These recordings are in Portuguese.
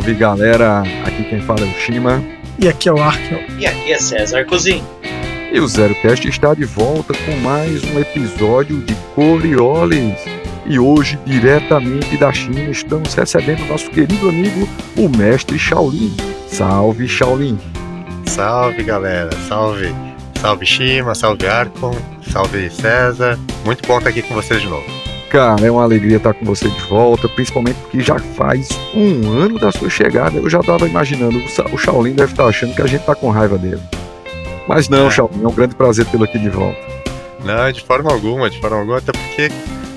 Salve galera, aqui quem fala é o Shima. E aqui é o Arkel. E aqui é César Cozinho. E o ZeroCast está de volta com mais um episódio de Coriolis. E hoje, diretamente da China, estamos recebendo nosso querido amigo, o mestre Shaolin. Salve Shaolin. Salve galera, salve. Salve Shima, salve Arcon, salve César. Muito bom estar aqui com vocês de novo. Cara, é uma alegria estar com você de volta, principalmente porque já faz um ano da sua chegada. Eu já estava imaginando, o Shaolin deve estar achando que a gente está com raiva dele. Mas não, é. Shaolin, é um grande prazer tê-lo aqui de volta. Não, de forma alguma, de forma alguma, até porque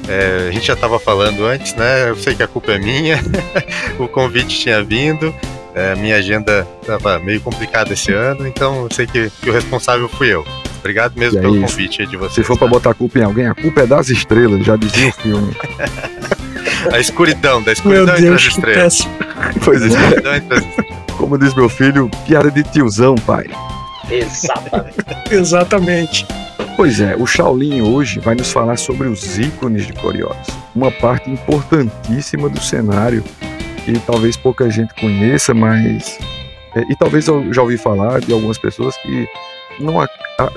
é, a gente já estava falando antes, né? Eu sei que a culpa é minha, o convite tinha vindo, é, minha agenda estava meio complicada esse ano, então eu sei que, que o responsável fui eu. Obrigado mesmo pelo convite de vocês. Se for tá? para botar a culpa em alguém, a culpa é das estrelas, já dizia o filme. a escuridão, da escuridão meu entre Deus, as estrelas. Pois é. Como diz meu filho, piada de tiozão, pai. Exatamente. Exatamente. Pois é, o Shaolin hoje vai nos falar sobre os ícones de Coriolis, uma parte importantíssima do cenário que talvez pouca gente conheça, mas. É, e talvez eu já ouvi falar de algumas pessoas que não,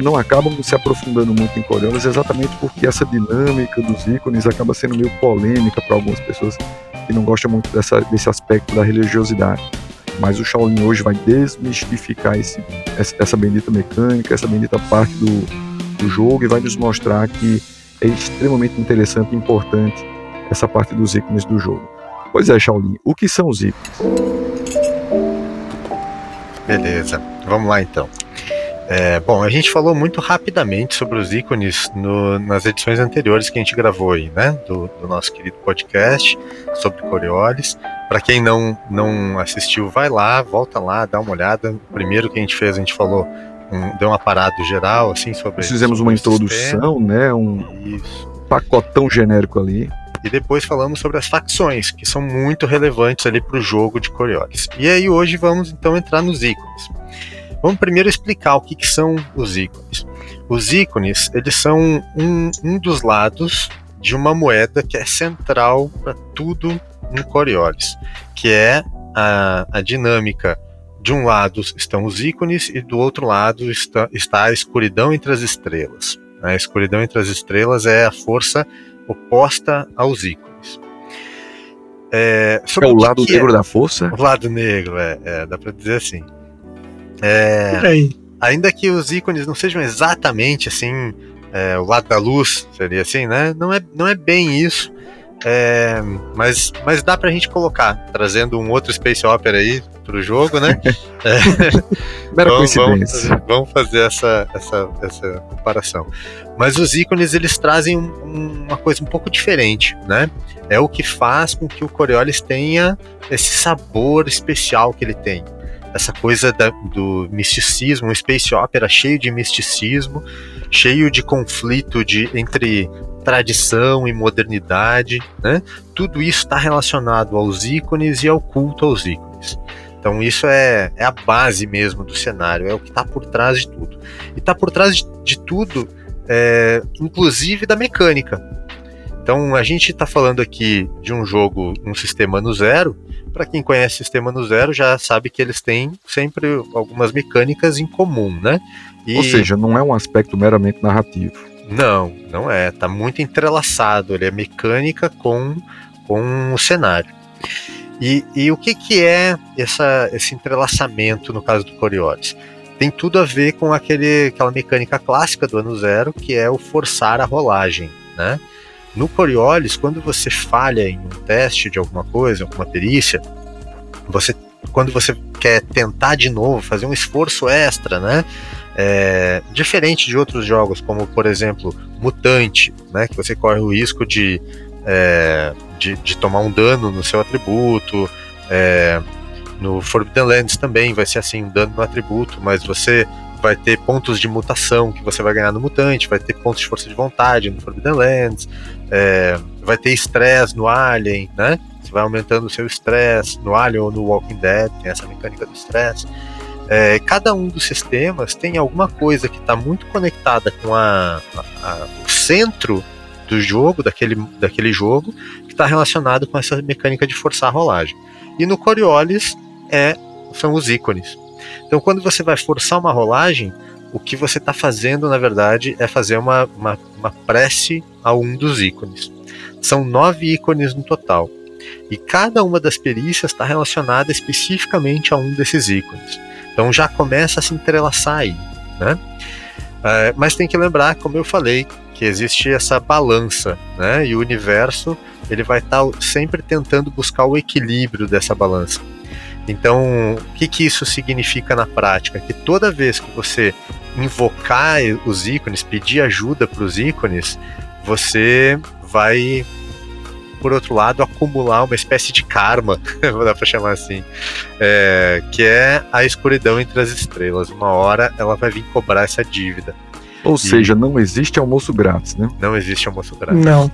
não acabam se aprofundando muito em Coriolis exatamente porque essa dinâmica dos ícones acaba sendo meio polêmica para algumas pessoas que não gostam muito dessa, desse aspecto da religiosidade. Mas o Shaolin hoje vai desmistificar esse, essa bendita mecânica, essa bendita parte do, do jogo e vai nos mostrar que é extremamente interessante e importante essa parte dos ícones do jogo. Pois é, Shaolin, o que são os ícones? Beleza, vamos lá então. É, bom, a gente falou muito rapidamente sobre os ícones no, nas edições anteriores que a gente gravou aí, né? Do, do nosso querido podcast sobre Coriolis. Para quem não, não assistiu, vai lá, volta lá, dá uma olhada. O primeiro que a gente fez, a gente falou, um, deu um aparato geral, assim, sobre. Nós fizemos uma introdução, sistema. né? Um Isso. pacotão genérico ali. E depois falamos sobre as facções, que são muito relevantes ali para o jogo de Coriolis. E aí hoje vamos então entrar nos ícones. Vamos primeiro explicar o que, que são os ícones. Os ícones, eles são um, um dos lados de uma moeda que é central para tudo no Coriolis, que é a, a dinâmica de um lado estão os ícones e do outro lado está, está a escuridão entre as estrelas. A escuridão entre as estrelas é a força oposta aos ícones. É, é o lado negro é? da força? O lado negro, é, é dá para dizer assim. É, ainda que os ícones não sejam exatamente assim, é, o lado da luz, seria assim, né? Não é, não é bem isso. É, mas, mas dá pra gente colocar, trazendo um outro Space Opera aí pro jogo, né? é, vamos. Vamos, vamos, fazer essa, essa, essa comparação. Mas os ícones, eles trazem um, uma coisa um pouco diferente, né? É o que faz com que o Coriolis tenha esse sabor especial que ele tem essa coisa da, do misticismo, um space opera cheio de misticismo, cheio de conflito de, entre tradição e modernidade, né? Tudo isso está relacionado aos ícones e ao culto aos ícones. Então isso é, é a base mesmo do cenário, é o que está por trás de tudo. E está por trás de, de tudo, é, inclusive da mecânica. Então a gente está falando aqui de um jogo, um sistema no zero, para quem conhece sistema no zero já sabe que eles têm sempre algumas mecânicas em comum, né? E... Ou seja, não é um aspecto meramente narrativo. Não, não é. Tá muito entrelaçado. Ele é mecânica com, com o cenário. E, e o que, que é essa, esse entrelaçamento no caso do Coriolis? Tem tudo a ver com aquele, aquela mecânica clássica do ano zero, que é o forçar a rolagem, né? No Coriolis, quando você falha em um teste de alguma coisa, alguma perícia, você, quando você quer tentar de novo, fazer um esforço extra, né? É, diferente de outros jogos, como por exemplo Mutante, né, que você corre o risco de, é, de, de, tomar um dano no seu atributo. É, no Forbidden Lands também vai ser assim, um dano no atributo, mas você vai ter pontos de mutação que você vai ganhar no Mutante, vai ter pontos de força de vontade no Forbidden Lands, é, vai ter estresse no Alien, né? Você vai aumentando o seu estresse no Alien ou no Walking Dead, tem essa mecânica do estresse. É, cada um dos sistemas tem alguma coisa que está muito conectada com a, a, a, o centro do jogo, daquele, daquele jogo, que está relacionado com essa mecânica de forçar a rolagem. E no Coriolis é, são os ícones. Então, quando você vai forçar uma rolagem, o que você está fazendo, na verdade, é fazer uma, uma, uma prece a um dos ícones. São nove ícones no total. E cada uma das perícias está relacionada especificamente a um desses ícones. Então já começa a se entrelaçar aí. Né? É, mas tem que lembrar, como eu falei, que existe essa balança, né? E o universo ele vai estar tá sempre tentando buscar o equilíbrio dessa balança. Então, o que, que isso significa na prática? Que toda vez que você invocar os ícones, pedir ajuda para os ícones, você vai, por outro lado, acumular uma espécie de karma, vou dar para chamar assim, é, que é a escuridão entre as estrelas. Uma hora ela vai vir cobrar essa dívida. Ou e seja, não existe almoço grátis, né? Não existe almoço grátis. Não.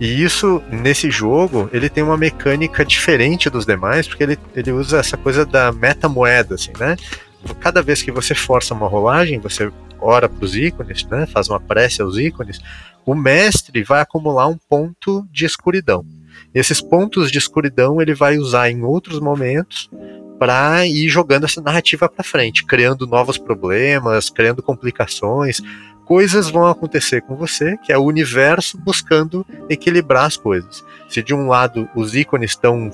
E isso, nesse jogo, ele tem uma mecânica diferente dos demais, porque ele, ele usa essa coisa da metamoeda, assim, né? Cada vez que você força uma rolagem, você ora para os ícones, né? Faz uma prece aos ícones, o mestre vai acumular um ponto de escuridão. Esses pontos de escuridão ele vai usar em outros momentos para ir jogando essa narrativa para frente, criando novos problemas, criando complicações, coisas vão acontecer com você, que é o universo buscando equilibrar as coisas. Se de um lado os ícones estão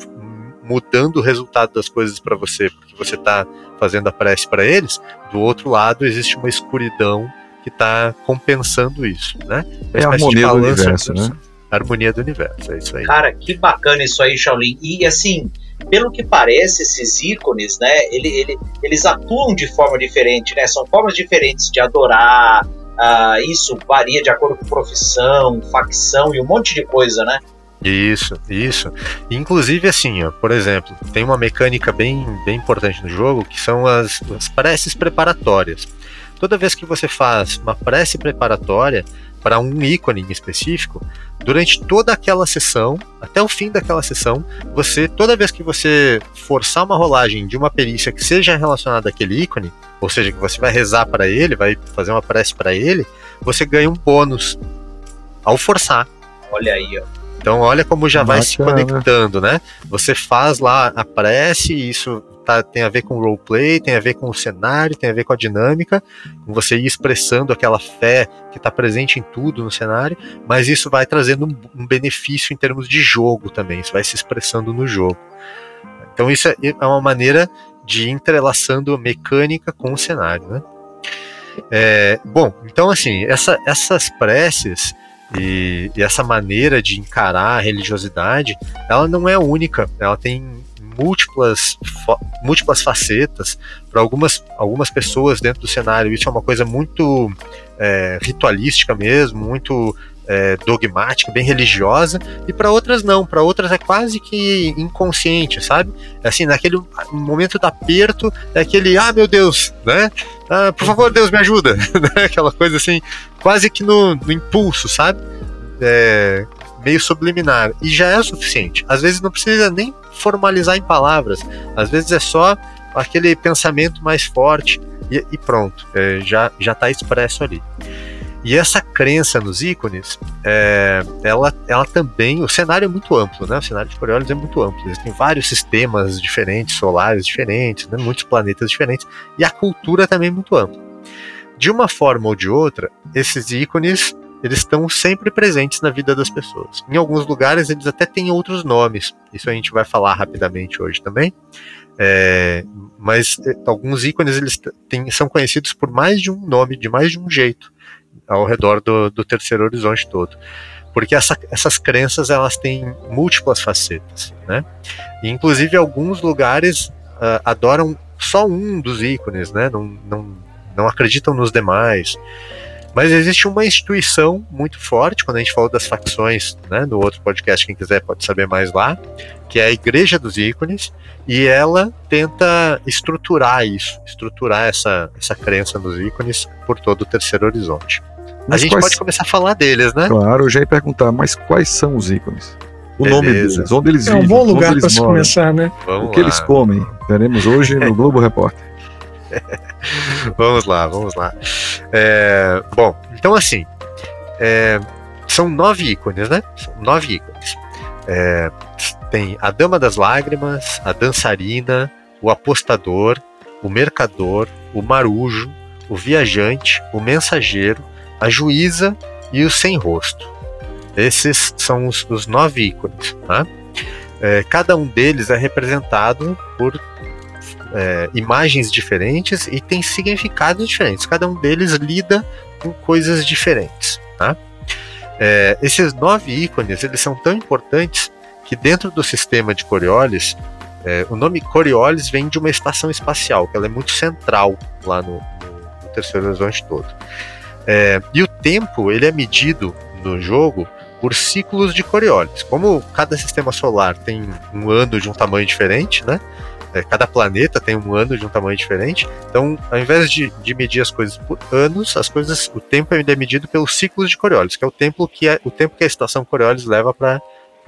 mudando o resultado das coisas para você, porque você está fazendo a prece para eles, do outro lado existe uma escuridão que está compensando isso, né? Uma é a harmonia do universo, né? A harmonia do universo, é isso aí. Cara, que bacana isso aí, Shaolin. E assim, pelo que parece, esses ícones, né, ele, ele, eles atuam de forma diferente, né? São formas diferentes de adorar, ah, isso varia de acordo com profissão, facção e um monte de coisa, né? Isso, isso. Inclusive, assim, ó, por exemplo, tem uma mecânica bem, bem importante no jogo que são as, as preces preparatórias. Toda vez que você faz uma prece preparatória para um ícone em específico, durante toda aquela sessão, até o fim daquela sessão, você, toda vez que você forçar uma rolagem de uma perícia que seja relacionada àquele ícone, ou seja, que você vai rezar para ele, vai fazer uma prece para ele, você ganha um bônus ao forçar. Olha aí, ó. Então olha como já Bacana. vai se conectando, né? Você faz lá a prece, e isso tá, tem a ver com roleplay, tem a ver com o cenário, tem a ver com a dinâmica, com você ir expressando aquela fé que está presente em tudo no cenário, mas isso vai trazendo um, um benefício em termos de jogo também, isso vai se expressando no jogo. Então isso é, é uma maneira de ir entrelaçando mecânica com o cenário, né? É, bom, então assim, essa, essas preces e, e, essa maneira de encarar a religiosidade, ela não é única, ela tem múltiplas, múltiplas facetas para algumas, algumas pessoas dentro do cenário. Isso é uma coisa muito é, ritualística mesmo, muito é, dogmática, bem religiosa, e para outras não, para outras é quase que inconsciente, sabe? Assim, naquele momento do aperto, é aquele, ah, meu Deus, né? Ah, por favor, Deus me ajuda, né? aquela coisa assim, quase que no, no impulso, sabe? É, meio subliminar, e já é o suficiente. Às vezes não precisa nem formalizar em palavras, às vezes é só aquele pensamento mais forte e, e pronto, é, já está expresso ali. E essa crença nos ícones, é, ela, ela também. O cenário é muito amplo, né? O cenário de Coriolis é muito amplo. Existem vários sistemas diferentes, solares diferentes, né? muitos planetas diferentes. E a cultura também é muito ampla. De uma forma ou de outra, esses ícones eles estão sempre presentes na vida das pessoas. Em alguns lugares eles até têm outros nomes. Isso a gente vai falar rapidamente hoje também. É, mas é, alguns ícones eles têm, são conhecidos por mais de um nome, de mais de um jeito ao redor do, do terceiro horizonte todo. Porque essa, essas crenças elas têm múltiplas facetas, né? E, inclusive alguns lugares uh, adoram só um dos ícones, né? Não, não, não acreditam nos demais. Mas existe uma instituição muito forte, quando a gente falou das facções, né, no outro podcast, quem quiser pode saber mais lá, que é a Igreja dos Ícones, e ela tenta estruturar isso, estruturar essa, essa crença nos ícones por todo o terceiro horizonte. Mas a gente quais... pode começar a falar deles, né? Claro, eu já ia perguntar, mas quais são os ícones? O Beleza. nome deles, onde eles vivem. É um bom lugar para se começar, né? Vamos o que lá. eles comem. Veremos hoje no Globo Repórter. vamos lá, vamos lá. É, bom, então assim, é, são nove ícones, né? São nove ícones. É, tem a Dama das Lágrimas, a Dançarina, o Apostador, o Mercador, o Marujo, o Viajante, o Mensageiro, a Juíza e o Sem Rosto. Esses são os, os nove ícones. Tá? É, cada um deles é representado por é, imagens diferentes e tem significados diferentes. Cada um deles lida com coisas diferentes. Tá? É, esses nove ícones eles são tão importantes que dentro do sistema de Coriolis, é, o nome Coriolis vem de uma estação espacial, que ela é muito central lá no, no, terceiro horizonte todo. É, e o tempo ele é medido no jogo por ciclos de Coriolis. Como cada sistema solar tem um ano de um tamanho diferente, né? É, cada planeta tem um ano de um tamanho diferente. Então, ao invés de, de medir as coisas por anos, as coisas, o tempo é medido pelos ciclos de Coriolis, que é o tempo que, é, o tempo que a estação Coriolis leva para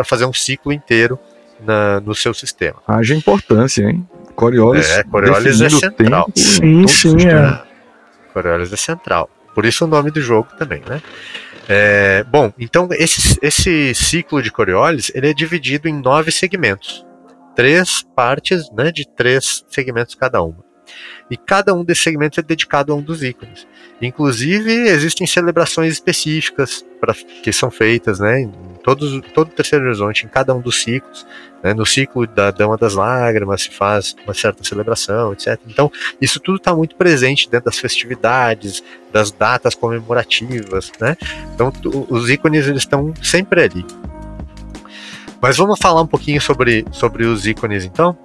fazer um ciclo inteiro na, no seu sistema. Haja importância, hein? Coriolis, é, Coriolis é central. Sim, sim, é. Coriolis é central. Por isso o nome do jogo também, né? É, bom, então esse, esse ciclo de Coriolis ele é dividido em nove segmentos três partes, né, de três segmentos cada uma. E cada um desses segmentos é dedicado a um dos ícones. Inclusive, existem celebrações específicas pra, que são feitas né, em todos, todo o terceiro horizonte, em cada um dos ciclos. Né, no ciclo da Dama das Lágrimas se faz uma certa celebração, etc. Então, isso tudo está muito presente dentro das festividades, das datas comemorativas. Né? Então, os ícones eles estão sempre ali. Mas vamos falar um pouquinho sobre, sobre os ícones então?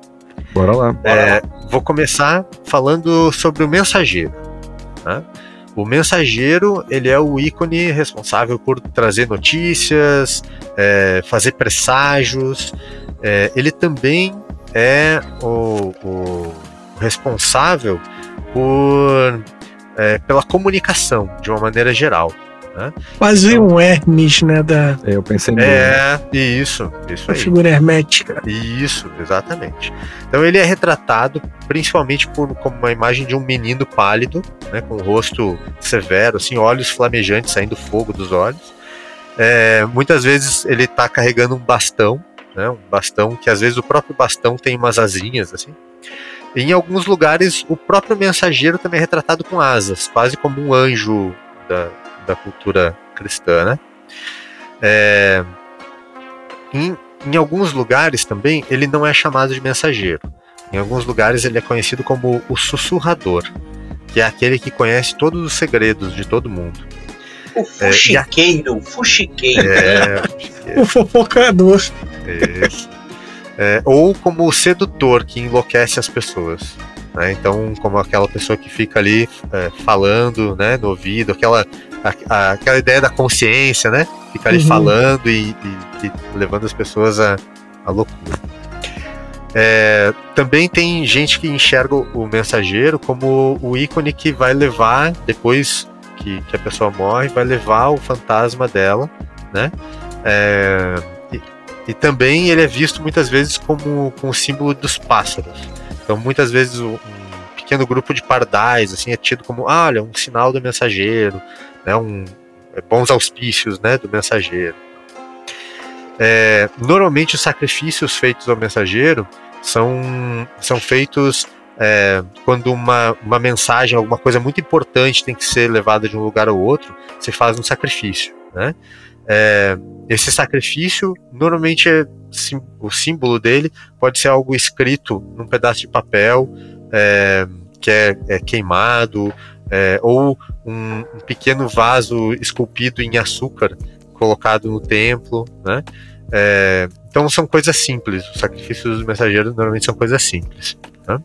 Bora lá. É, vou começar falando sobre o mensageiro. Né? O mensageiro ele é o ícone responsável por trazer notícias, é, fazer presságios. É, ele também é o, o responsável por, é, pela comunicação de uma maneira geral. Né? Quase então, um Hermes, né? Da... É, eu pensei nele. É, isso, isso aí. figura hermética. Isso, exatamente. Então ele é retratado principalmente por, como uma imagem de um menino pálido, né, com o rosto severo, assim, olhos flamejantes saindo fogo dos olhos. É, muitas vezes ele está carregando um bastão, né, um bastão que às vezes o próprio bastão tem umas asinhas, assim. Em alguns lugares, o próprio mensageiro também é retratado com asas, quase como um anjo da, da cultura cristã, né? É, em, em alguns lugares também ele não é chamado de mensageiro. Em alguns lugares ele é conhecido como o sussurrador, que é aquele que conhece todos os segredos de todo mundo. O fuxiqueiro, é, o fuxiqueiro. É, o fofocador. Isso. É, ou como o sedutor que enlouquece as pessoas. Né? Então, como aquela pessoa que fica ali é, falando né, no ouvido, aquela a, a, aquela ideia da consciência, né? Ficar ali uhum. falando e, e, e, levando as pessoas à, à loucura. É, também tem gente que enxerga o mensageiro como o ícone que vai levar, depois que, que a pessoa morre, vai levar o fantasma dela, né? É, e, e, também ele é visto muitas vezes como, como o símbolo dos pássaros. Então, muitas vezes, um pequeno grupo de pardais assim, é tido como, ah, olha, um sinal do mensageiro, né, um, é, bons auspícios né, do mensageiro. É, normalmente os sacrifícios feitos ao mensageiro são, são feitos é, quando uma, uma mensagem, alguma coisa muito importante tem que ser levada de um lugar ao outro, se faz um sacrifício. Né? É, esse sacrifício, normalmente, é, sim, o símbolo dele pode ser algo escrito num pedaço de papel é, que é, é queimado, é, ou um, um, pequeno vaso esculpido em açúcar colocado no templo, né? É, então são coisas simples. Os sacrifícios dos mensageiros normalmente são coisas simples. Né?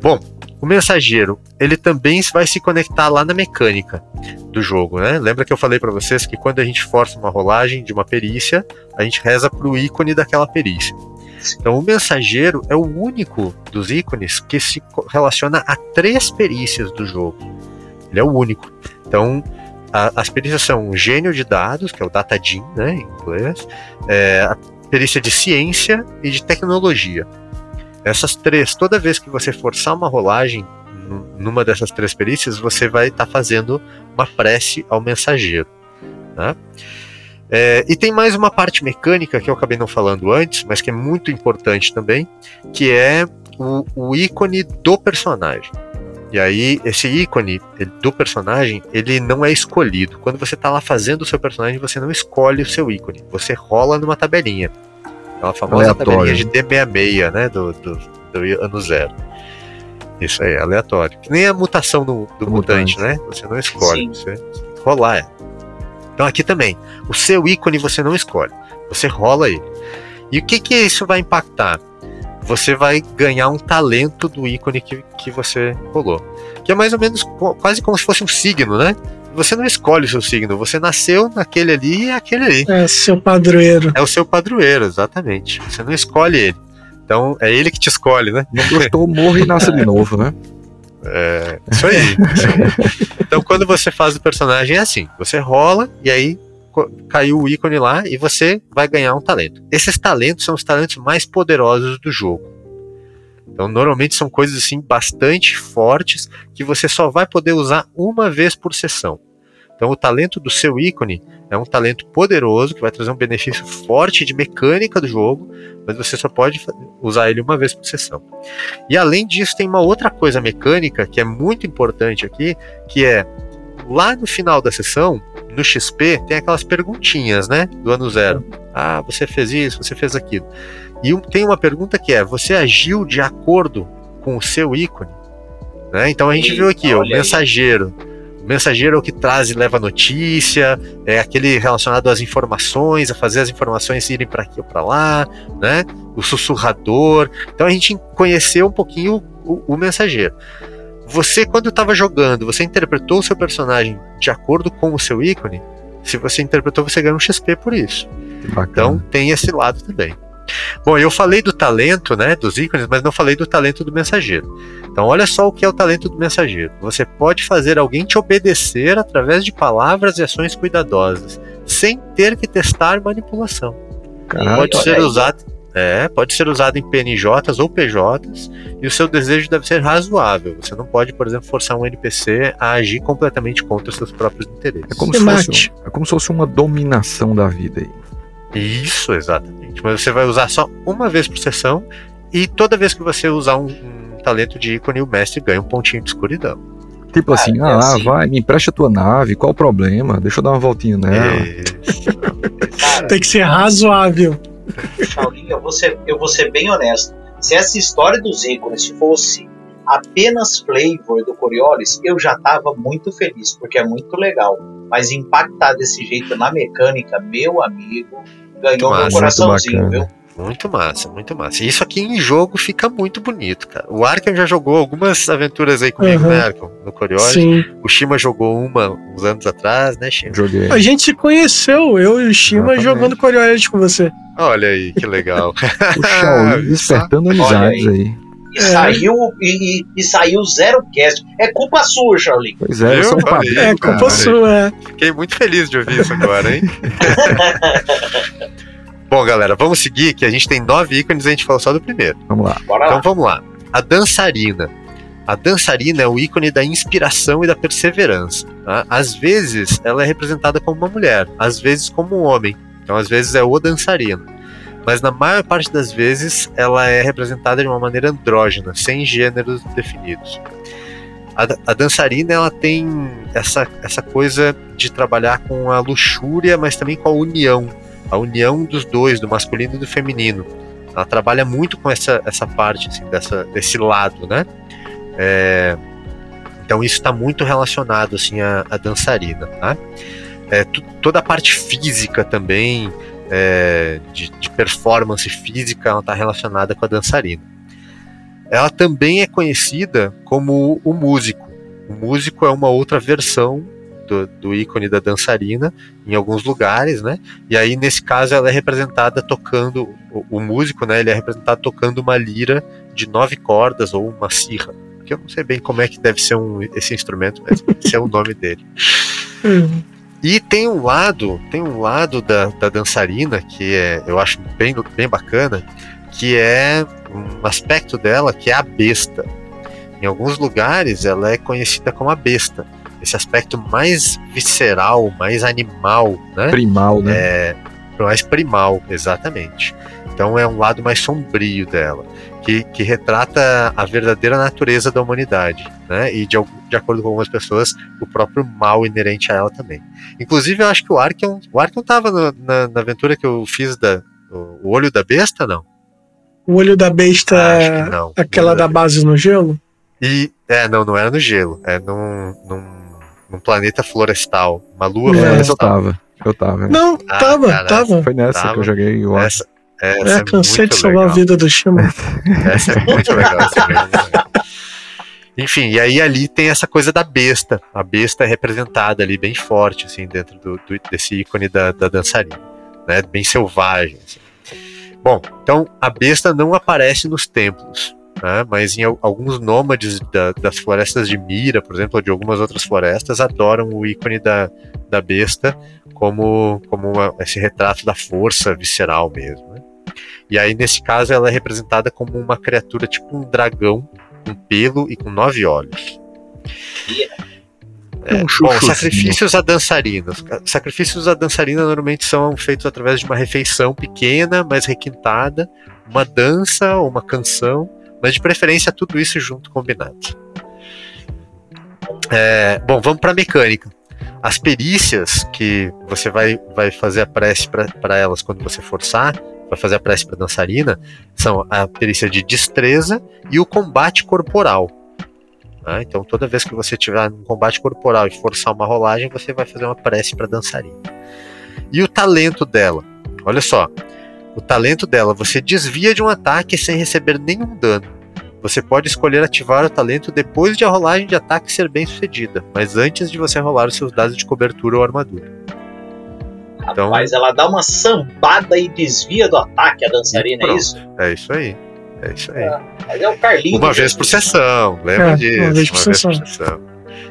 Bom, o mensageiro ele também vai se conectar lá na mecânica do jogo, né? Lembra que eu falei para vocês que quando a gente força uma rolagem de uma perícia, a gente reza para o ícone daquela perícia. Então, o mensageiro é o único dos ícones que se relaciona a três perícias do jogo. Ele é o único. Então, a, as perícias são o gênio de dados, que é o datadin, né, em inglês, é, a perícia de ciência e de tecnologia. Essas três, toda vez que você forçar uma rolagem numa dessas três perícias, você vai estar tá fazendo uma prece ao mensageiro. Né? É, e tem mais uma parte mecânica que eu acabei não falando antes, mas que é muito importante também, que é o, o ícone do personagem. E aí, esse ícone do personagem, ele não é escolhido. Quando você está lá fazendo o seu personagem, você não escolhe o seu ícone. Você rola numa tabelinha. Aquela famosa Aleatório. tabelinha de D66, né? Do, do, do ano zero. Isso aí, aleatório. Que nem a mutação do, do mutante, mutante. né? Você não escolhe. Sim. Você rolar. é. Então aqui também, o seu ícone você não escolhe. Você rola ele. E o que que isso vai impactar? Você vai ganhar um talento do ícone que, que você rolou. Que é mais ou menos quase como se fosse um signo, né? Você não escolhe o seu signo, você nasceu naquele ali e é aquele ali. É seu padroeiro. É o seu padroeiro, exatamente. Você não escolhe ele. Então é ele que te escolhe, né? Não gostou, morre e nasce de novo, né? É, isso aí. isso aí. Então, quando você faz o personagem, é assim: você rola e aí caiu o ícone lá e você vai ganhar um talento. Esses talentos são os talentos mais poderosos do jogo. Então, normalmente são coisas assim bastante fortes que você só vai poder usar uma vez por sessão. Então, o talento do seu ícone é um talento poderoso que vai trazer um benefício forte de mecânica do jogo, mas você só pode usar ele uma vez por sessão. E além disso, tem uma outra coisa mecânica que é muito importante aqui, que é lá no final da sessão, no XP, tem aquelas perguntinhas, né? Do ano zero. Ah, você fez isso, você fez aquilo. E um- tem uma pergunta que é: você agiu de acordo com o seu ícone? Né? Então a gente Eita, viu aqui, ó, o aí. mensageiro. O mensageiro é o que traz e leva notícia, é aquele relacionado às informações, a fazer as informações irem para aqui ou para lá, né? O sussurrador. Então a gente conheceu um pouquinho o, o mensageiro. Você, quando estava jogando, você interpretou o seu personagem de acordo com o seu ícone? Se você interpretou, você ganha um XP por isso. Bacana. Então tem esse lado também. Bom, eu falei do talento, né, dos ícones, mas não falei do talento do mensageiro. Então olha só o que é o talento do mensageiro. Você pode fazer alguém te obedecer através de palavras e ações cuidadosas, sem ter que testar manipulação. Caraca, pode ser usado, é, pode ser usado em PNJs ou PJs, e o seu desejo deve ser razoável. Você não pode, por exemplo, forçar um NPC a agir completamente contra os seus próprios interesses. é, como se fosse, um- é como se fosse uma dominação da vida aí. Isso, exatamente. Mas você vai usar só uma vez por sessão e toda vez que você usar um, um talento de ícone, o mestre ganha um pontinho de escuridão. Tipo Ah, assim, é ah, assim. vai, me empresta tua nave, qual o problema? Deixa eu dar uma voltinha nela. Tem que ser razoável. Shaolin, eu vou, ser, eu vou ser bem honesto. Se essa história dos ícones fosse apenas flavor do Coriolis, eu já tava muito feliz, porque é muito legal. Mas impactar desse jeito na mecânica, meu amigo, ganhou meu coraçãozinho, viu? Muito massa, muito massa. E isso aqui em jogo fica muito bonito, cara. O Arkham já jogou algumas aventuras aí comigo, Uhum. né, Arkham? No Coriolis. Sim. O Shima jogou uma uns anos atrás, né, Shima? Joguei. A gente se conheceu, eu e o Shima, jogando Coriolis com você. Olha aí, que legal. O Shaolin despertando amizades aí. E É. saiu e, e- saiu zero cast. É culpa sua, Shaolin. Pois é, eu sou um aí. padrinho. É, do cara. culpa sua, é. Fiquei muito feliz de ouvir isso agora, hein? Bom, galera, vamos seguir, que a gente tem nove ícones e a gente falou só do primeiro. Vamos lá. Bora Então lá. vamos lá. A dançarina. A dançarina é o ícone da inspiração e da perseverança. tá? Às vezes ela é representada como uma mulher, às vezes como um homem. Então às vezes é o dançarino. Mas na maior parte das vezes ela é representada de uma maneira andrógena, sem gêneros definidos. A, a dançarina ela tem essa, essa coisa de trabalhar com a luxúria, mas também com a união. A união dos dois, do masculino e do feminino. Ela trabalha muito com essa, essa parte, assim, dessa, desse lado, né? É, então isso está muito relacionado assim à, à dançarina, tá? É, toda a parte física também, é, de, de performance física, ela está relacionada com a dançarina. Ela também é conhecida como o músico. O músico é uma outra versão do, do ícone da dançarina em alguns lugares, né? E aí, nesse caso, ela é representada tocando, o, o músico, né? Ele é representado tocando uma lira de nove cordas ou uma cirra. Que eu não sei bem como é que deve ser um, esse instrumento, mas esse é o nome dele. Hum. E tem um lado, tem um lado da, da dançarina que é, eu acho bem, bem bacana, que é um aspecto dela que é a besta. Em alguns lugares ela é conhecida como a besta. Esse aspecto mais visceral, mais animal, né? Primal, né? É, mais primal, exatamente. Então é um lado mais sombrio dela, que, que retrata a verdadeira natureza da humanidade, né? E de, de acordo com algumas pessoas, o próprio mal inerente a ela também. Inclusive, eu acho que o Arkham, o Arkham tava no, na, na aventura que eu fiz da o Olho da Besta, não? O olho da besta Acho é que não. aquela Olho da base no gelo? E, é, não, não era no gelo, é num, num, num planeta florestal, uma lua É. Eu florestal. tava. Eu tava. Não, Ah, tava, cara, tava. Foi nessa Tava. que eu joguei o Essa, essa É, é cansei muito de salvar legal. a vida do Shima. Essa é muito legal. essa é muito legal. Enfim, e aí ali tem essa coisa da besta. A besta é representada ali bem forte, assim, dentro do, do- desse ícone da, da dançarina, né? Bem selvagem. assim. Bom, então a besta não aparece nos templos, né? Mas em al- alguns nômades da- das florestas de Mira, por exemplo, ou de algumas outras florestas, adoram o ícone da, da besta como, como uma- esse retrato da força visceral mesmo, né? E aí, nesse caso, ela é representada como uma criatura tipo um dragão, com pelo e com nove olhos. É um bom, chuchuzinho. sacrifícios a dançarinas. Sacrifícios a dançarina normalmente são feitos através de uma refeição pequena, mas requintada, uma dança ou uma canção, mas de preferência tudo isso junto combinado. É, bom, vamos para a mecânica. As perícias que você vai, vai fazer a prece para elas quando você forçar, vai fazer a prece para dançarina, são a perícia de destreza e o combate corporal. né? Então, toda vez que você tiver um combate corporal e forçar uma rolagem, você vai fazer uma prece para dançarina. E o talento dela? Olha só. O talento dela, você desvia de um ataque sem receber nenhum dano. Você pode escolher ativar o talento depois de a rolagem de ataque ser bem sucedida, mas antes de você rolar os seus dados de cobertura ou armadura. Então- Rapaz, ela dá uma sambada e desvia do ataque a dançarina, é isso? É isso aí. É isso aí. Mas é o Carlinhos. Uma vez por sessão, lembra É, disso? uma vez por sessão.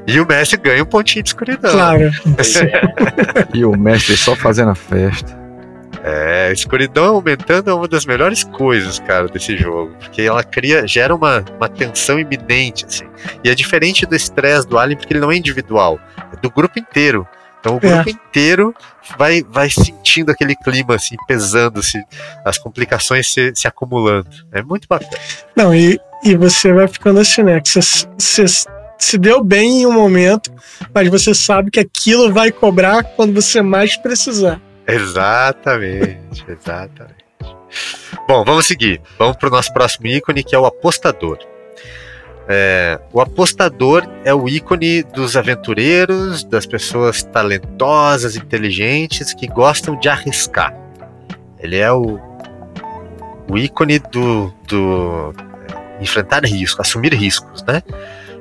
E o mestre ganha um pontinho de escuridão. Claro. É. E o mestre só fazendo a festa. É, escuridão aumentando é uma das melhores coisas, cara, desse jogo. Porque ela cria, gera uma, uma tensão iminente, assim. E é diferente do estresse do Alien, porque ele não é individual, é do grupo inteiro. Então o É. grupo inteiro vai, vai sentindo aquele clima, assim, pesando, -se, as complicações se, se acumulando. É muito bacana. Não, e, e você vai ficando assim, né? Que você, você se deu bem em um momento, mas você sabe que aquilo vai cobrar quando você mais precisar. Exatamente, exatamente. Bom, vamos seguir. Vamos para o nosso próximo ícone, que é o apostador. É, o apostador é o ícone dos aventureiros, das pessoas talentosas, inteligentes, que gostam de arriscar. Ele é o, o ícone do, do enfrentar risco, assumir riscos, né?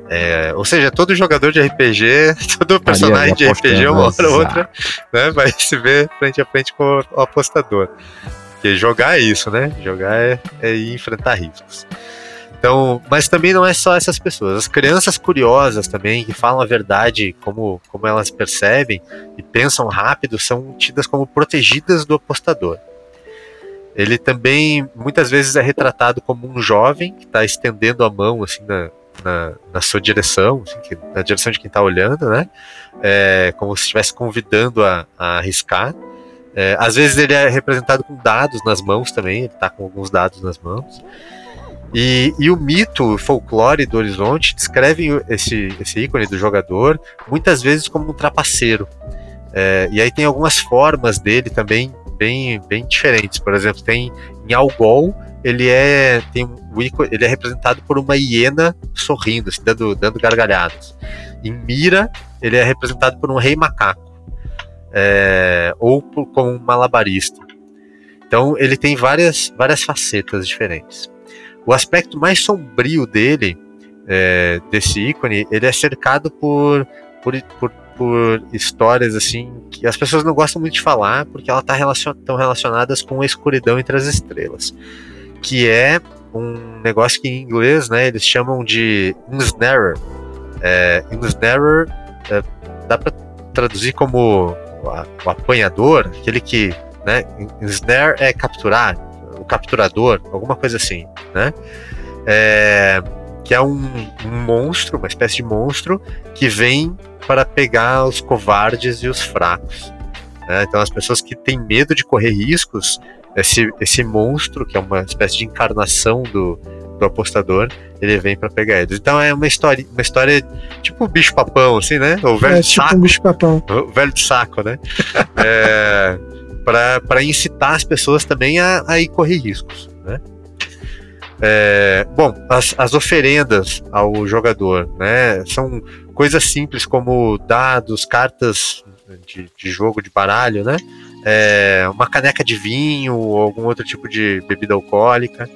É, ou seja, todo jogador de RPG, todo personagem de RPG, uma hora ou outra, né, vai se ver frente a frente com o apostador. Porque jogar é isso, né? Jogar é, é enfrentar riscos. Então, mas também não é só essas pessoas. As crianças curiosas também, que falam a verdade como, como elas percebem e pensam rápido, são tidas como protegidas do apostador. Ele também muitas vezes é retratado como um jovem que está estendendo a mão assim na, na, na sua direção, assim, na direção de quem está olhando, né? É, como se estivesse convidando a, a arriscar. É, às vezes ele é representado com dados nas mãos também, ele está com alguns dados nas mãos. E, e, o mito, o folclore do Horizonte descrevem esse, esse ícone do jogador muitas vezes como um trapaceiro. É, e aí tem algumas formas dele também bem, bem diferentes. Por exemplo, tem em Algol ele é tem um ícone, ele é representado por uma hiena sorrindo, assim, dando, dando gargalhadas. Em Mira ele é representado por um rei macaco é, ou por, um malabarista. Então ele tem várias, várias facetas diferentes. O aspecto mais sombrio dele, é, desse ícone, ele é cercado por, por, por, por, histórias assim que as pessoas não gostam muito de falar porque elas tá relacion, estão relacionadas com a escuridão entre as estrelas, que é um negócio que em inglês, né, eles chamam de ensnarer. É, ensnarer é, dá para traduzir como o apanhador, aquele que, né, ensnare é capturar, o capturador, alguma coisa assim, né? É, que é um, um monstro, uma espécie de monstro que vem para pegar os covardes e os fracos. Né? Então, as pessoas que têm medo de correr riscos, esse, esse monstro, que é uma espécie de encarnação do, do apostador, ele vem para pegar eles. Então é uma história, uma história tipo bicho papão, assim, né? O velho É tipo saco, um bicho papão. o velho de saco, né? é, para incitar as pessoas também a, a ir correr riscos, né? É, bom, as, as oferendas ao jogador, né? São coisas simples como dados, cartas de, de jogo de baralho, né? É, uma caneca de vinho ou algum outro tipo de bebida alcoólica.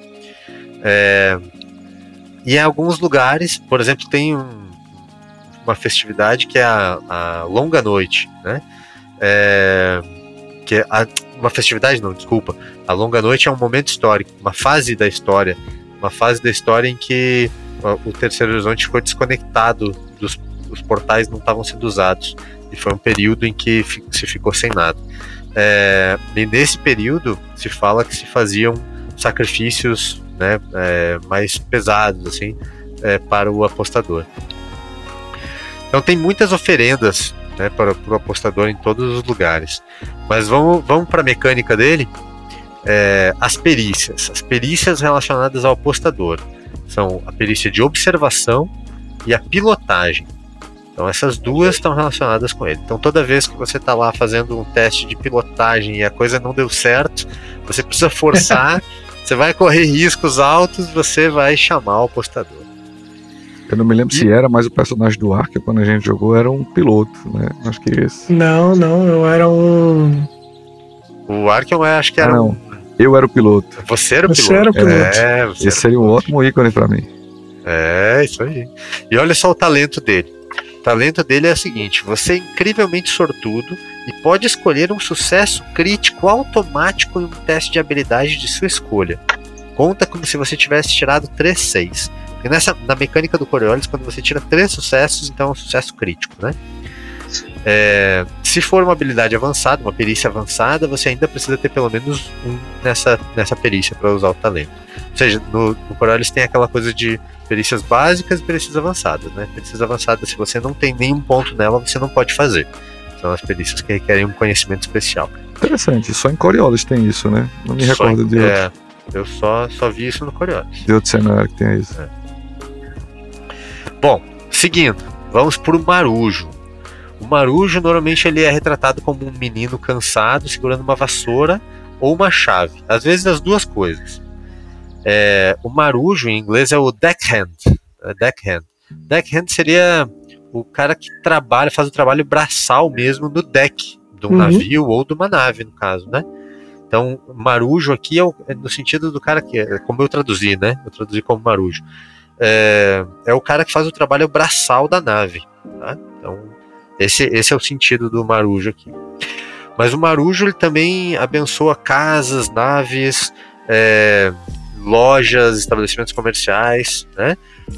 É, e em alguns lugares, por exemplo, tem um- uma festividade que é a, a Longa Noite, né? É, que é a- uma festividade, não, desculpa. A Longa Noite é um momento histórico, uma fase da história, uma fase da história em que o Terceiro Horizonte ficou desconectado dos os portais não estavam sendo usados e foi um período em que se ficou sem nada. É, e nesse período se fala que se faziam sacrifícios né, é, mais pesados assim é, para o apostador. Então tem muitas oferendas né, para, para o apostador em todos os lugares. Mas vamos, vamos para a mecânica dele. É, as perícias. As perícias relacionadas ao apostador são a perícia de observação e a pilotagem. Então essas duas estão relacionadas com ele. Então toda vez que você está lá fazendo um teste de pilotagem e a coisa não deu certo, você precisa forçar, você vai correr riscos altos, você vai chamar o apostador. Eu não me lembro se era, mas o personagem do Ark, quando a gente jogou, era um piloto, né? Acho que esse. Não, não, eu era um. O Arkham, eu acho que Ah, era não. um... Eu era o piloto. Você era o Você piloto. era o piloto. É, você Esse seria um ótimo ícone pra mim. É, isso aí. E olha só o talento dele. O talento dele é o seguinte: você é incrivelmente sortudo e pode escolher um sucesso crítico automático em um teste de habilidade de sua escolha. Conta como se você tivesse tirado 3 6. Porque nessa, na mecânica do Coriolis, quando você tira 3 sucessos, então é um sucesso crítico, né? É, se for uma habilidade avançada, uma perícia avançada, você ainda precisa ter pelo menos um nessa, nessa perícia para usar o talento. Ou seja, no, no Coriolis tem aquela coisa de perícias básicas e perícias avançadas, né? Perícias avançadas, se você não tem nenhum ponto nela, você não pode fazer. São as perícias que requerem um conhecimento especial. Interessante, só em Coriolis tem isso, né? Não me Só recordo em- de, outro, é, eu só, só vi isso no Coriolis. de outro cenário que tenha isso. Bom, seguindo, vamos pro Marujo. O Marujo normalmente ele é retratado como um menino cansado segurando uma vassoura ou uma chave. Às vezes as duas coisas. É, o Marujo em inglês é o deckhand. é deckhand. Deckhand seria o cara que trabalha, faz o trabalho braçal mesmo no deck de um Uhum. navio ou de uma nave, no caso, né? Então, marujo aqui é, o- é no sentido do cara que, é como eu traduzi, né? Eu traduzi como marujo. É, é o cara que faz o trabalho braçal da nave, tá? Então, esse, esse é o sentido do marujo aqui. Mas o marujo ele também abençoa casas, naves, é, lojas, estabelecimentos comerciais, né?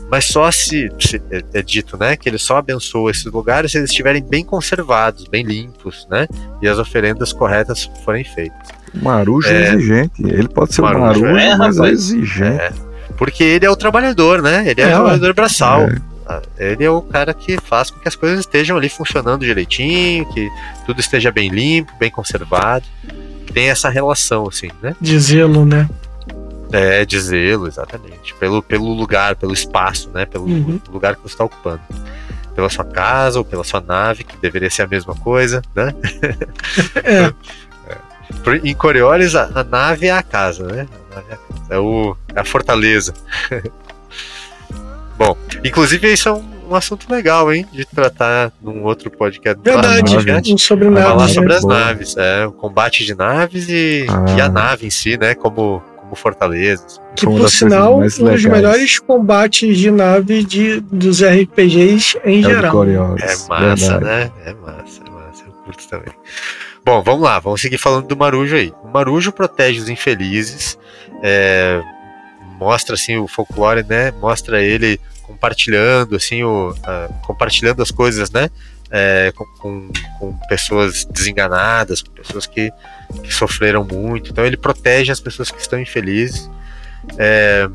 Mas só se, se- é, é dito, né, que ele só abençoa esses lugares se eles estiverem bem conservados, bem limpos, né? E as oferendas corretas forem feitas. O Marujo é, É. exigente. Ele pode ser Marujo Marujo, é, mas é exigente. Porque ele é o trabalhador, né? Ele é, É, o ué. trabalhador braçal. Ele é o cara que faz com que as coisas estejam ali funcionando direitinho, que tudo esteja bem limpo, bem conservado. Tem essa relação, assim, né? De zelo, né? É, de zelo, exatamente. Pelo, pelo lugar, pelo espaço, né? Pelo Uhum. lugar que você está ocupando. Pela sua casa ou pela sua nave, que deveria ser a mesma coisa, né? É, Em Coriolis, a, a nave é a casa, né? A é, a, casa. É o, é a fortaleza. Bom, inclusive isso é um, um assunto legal, hein? De tratar num outro podcast. verdade. podcast. Um sobre Vai falar naves, sobre né? as Boa. naves, é, o combate de naves e, Ah. e a nave em si, né? Como, como fortaleza. Que, uma por sinal, um dos melhores combates de nave de, dos RPGs em É geral. Coriolis. É massa, verdade. né? É massa, é massa. Eu curto também. Bom, vamos lá, vamos seguir falando do Marujo aí. O Marujo protege os infelizes, é, mostra assim o folclore, né? Mostra ele compartilhando assim o a- compartilhando as coisas, né? É, com, com, com pessoas desenganadas, com pessoas que, que sofreram muito. Então ele protege as pessoas que estão infelizes. É,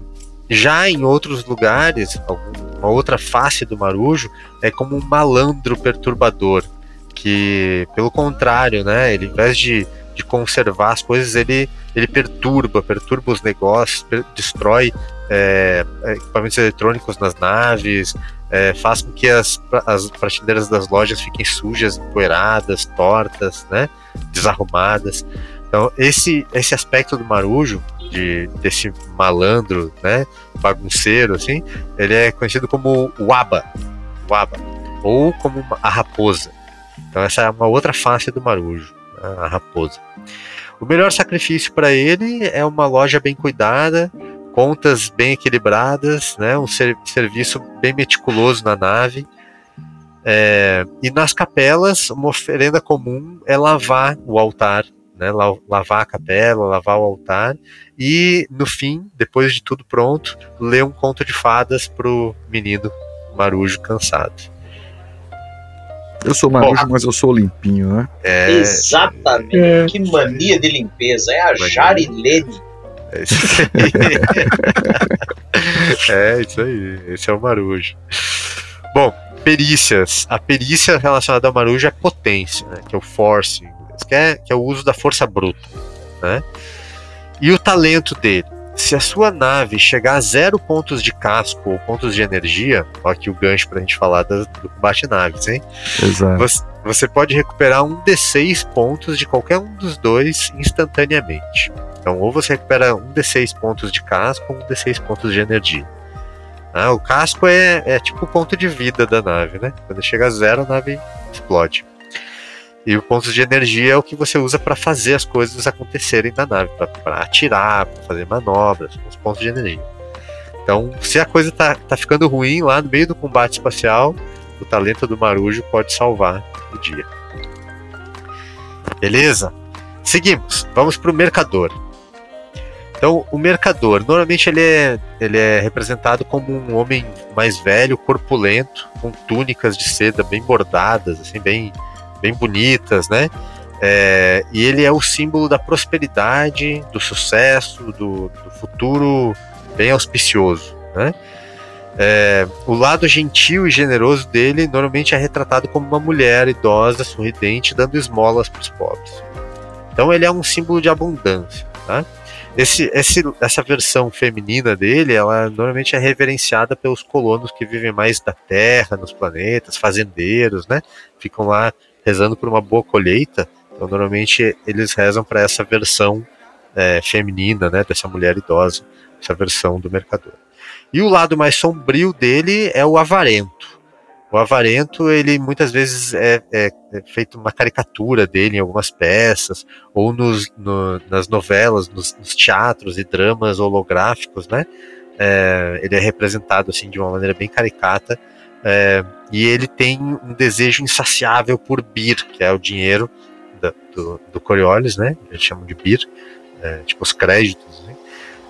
Já em outros lugares, uma outra face do marujo é como um malandro perturbador, que, pelo contrário, né, ele, ao invés de, de conservar as coisas, ele, ele perturba, perturba os negócios, per, destrói é, equipamentos eletrônicos nas naves, é, faz com que as, as prateleiras das lojas fiquem sujas, empoeiradas, tortas, né, desarrumadas. Então, esse, esse aspecto do marujo, de, desse malandro, né, bagunceiro, assim, ele é conhecido como o Aba, o Aba ou como a raposa. Então, essa é uma outra face do marujo, a raposa. O melhor sacrifício para ele é uma loja bem cuidada, contas bem equilibradas, né, um ser, serviço bem meticuloso na nave. É, e nas capelas, uma oferenda comum é lavar o altar, né, lavar a capela, lavar o altar, e no fim, depois de tudo pronto, ler um conto de fadas pro menino marujo cansado. Eu sou marujo, mas eu sou limpinho, né? É, Exatamente. É. Que mania de limpeza. É a Jarilene. É isso aí. é isso aí. Esse é o Marujo. Bom, perícias. A perícia relacionada ao Marujo é potência, né? Que é o force, que é, que é o uso da força bruta, né? E o talento dele. Se a sua nave chegar a zero pontos de casco ou pontos de energia, ó aqui o gancho pra gente falar do, do combate naves, hein? Exato. Você, você pode recuperar um D6 pontos de qualquer um dos dois instantaneamente. Então, ou você recupera um D6 pontos de casco ou um D6 pontos de energia. Ah, o casco é, é tipo o ponto de vida da nave, né? Quando chega a zero, a nave explode. E o ponto de energia é o que você usa para fazer as coisas acontecerem na nave, para atirar, para fazer manobras, os pontos de energia. Então, se a coisa tá, tá ficando ruim lá no meio do combate espacial, o talento do Marujo pode salvar o dia. Beleza? Seguimos. Vamos para o mercador. Então, o mercador, normalmente ele é, ele é representado como um homem mais velho, corpulento, com túnicas de seda bem bordadas, assim, bem, bem bonitas, né? É, e ele é o símbolo da prosperidade, do sucesso, do, do futuro bem auspicioso, né? É, o lado gentil e generoso dele normalmente é retratado como uma mulher idosa, sorridente, dando esmolas para os pobres. Então ele é um símbolo de abundância, tá? Esse, esse, essa versão feminina dele, ela normalmente é reverenciada pelos colonos que vivem mais da terra, nos planetas, fazendeiros, né? Ficam lá rezando por uma boa colheita. Então, normalmente eles rezam para essa versão é, feminina, né? Dessa mulher idosa, essa versão do mercador. E o lado mais sombrio dele é o avarento. O Avarento, ele muitas vezes é, é, é, feito uma caricatura dele em algumas peças, ou nos, no, nas novelas, nos, nos, teatros e dramas holográficos, né? É, ele é representado assim de uma maneira bem caricata, é, e ele tem um desejo insaciável por bir, que é o dinheiro da, do, do Coriolis, né? Eles chamam de bir, é, tipo os créditos, né?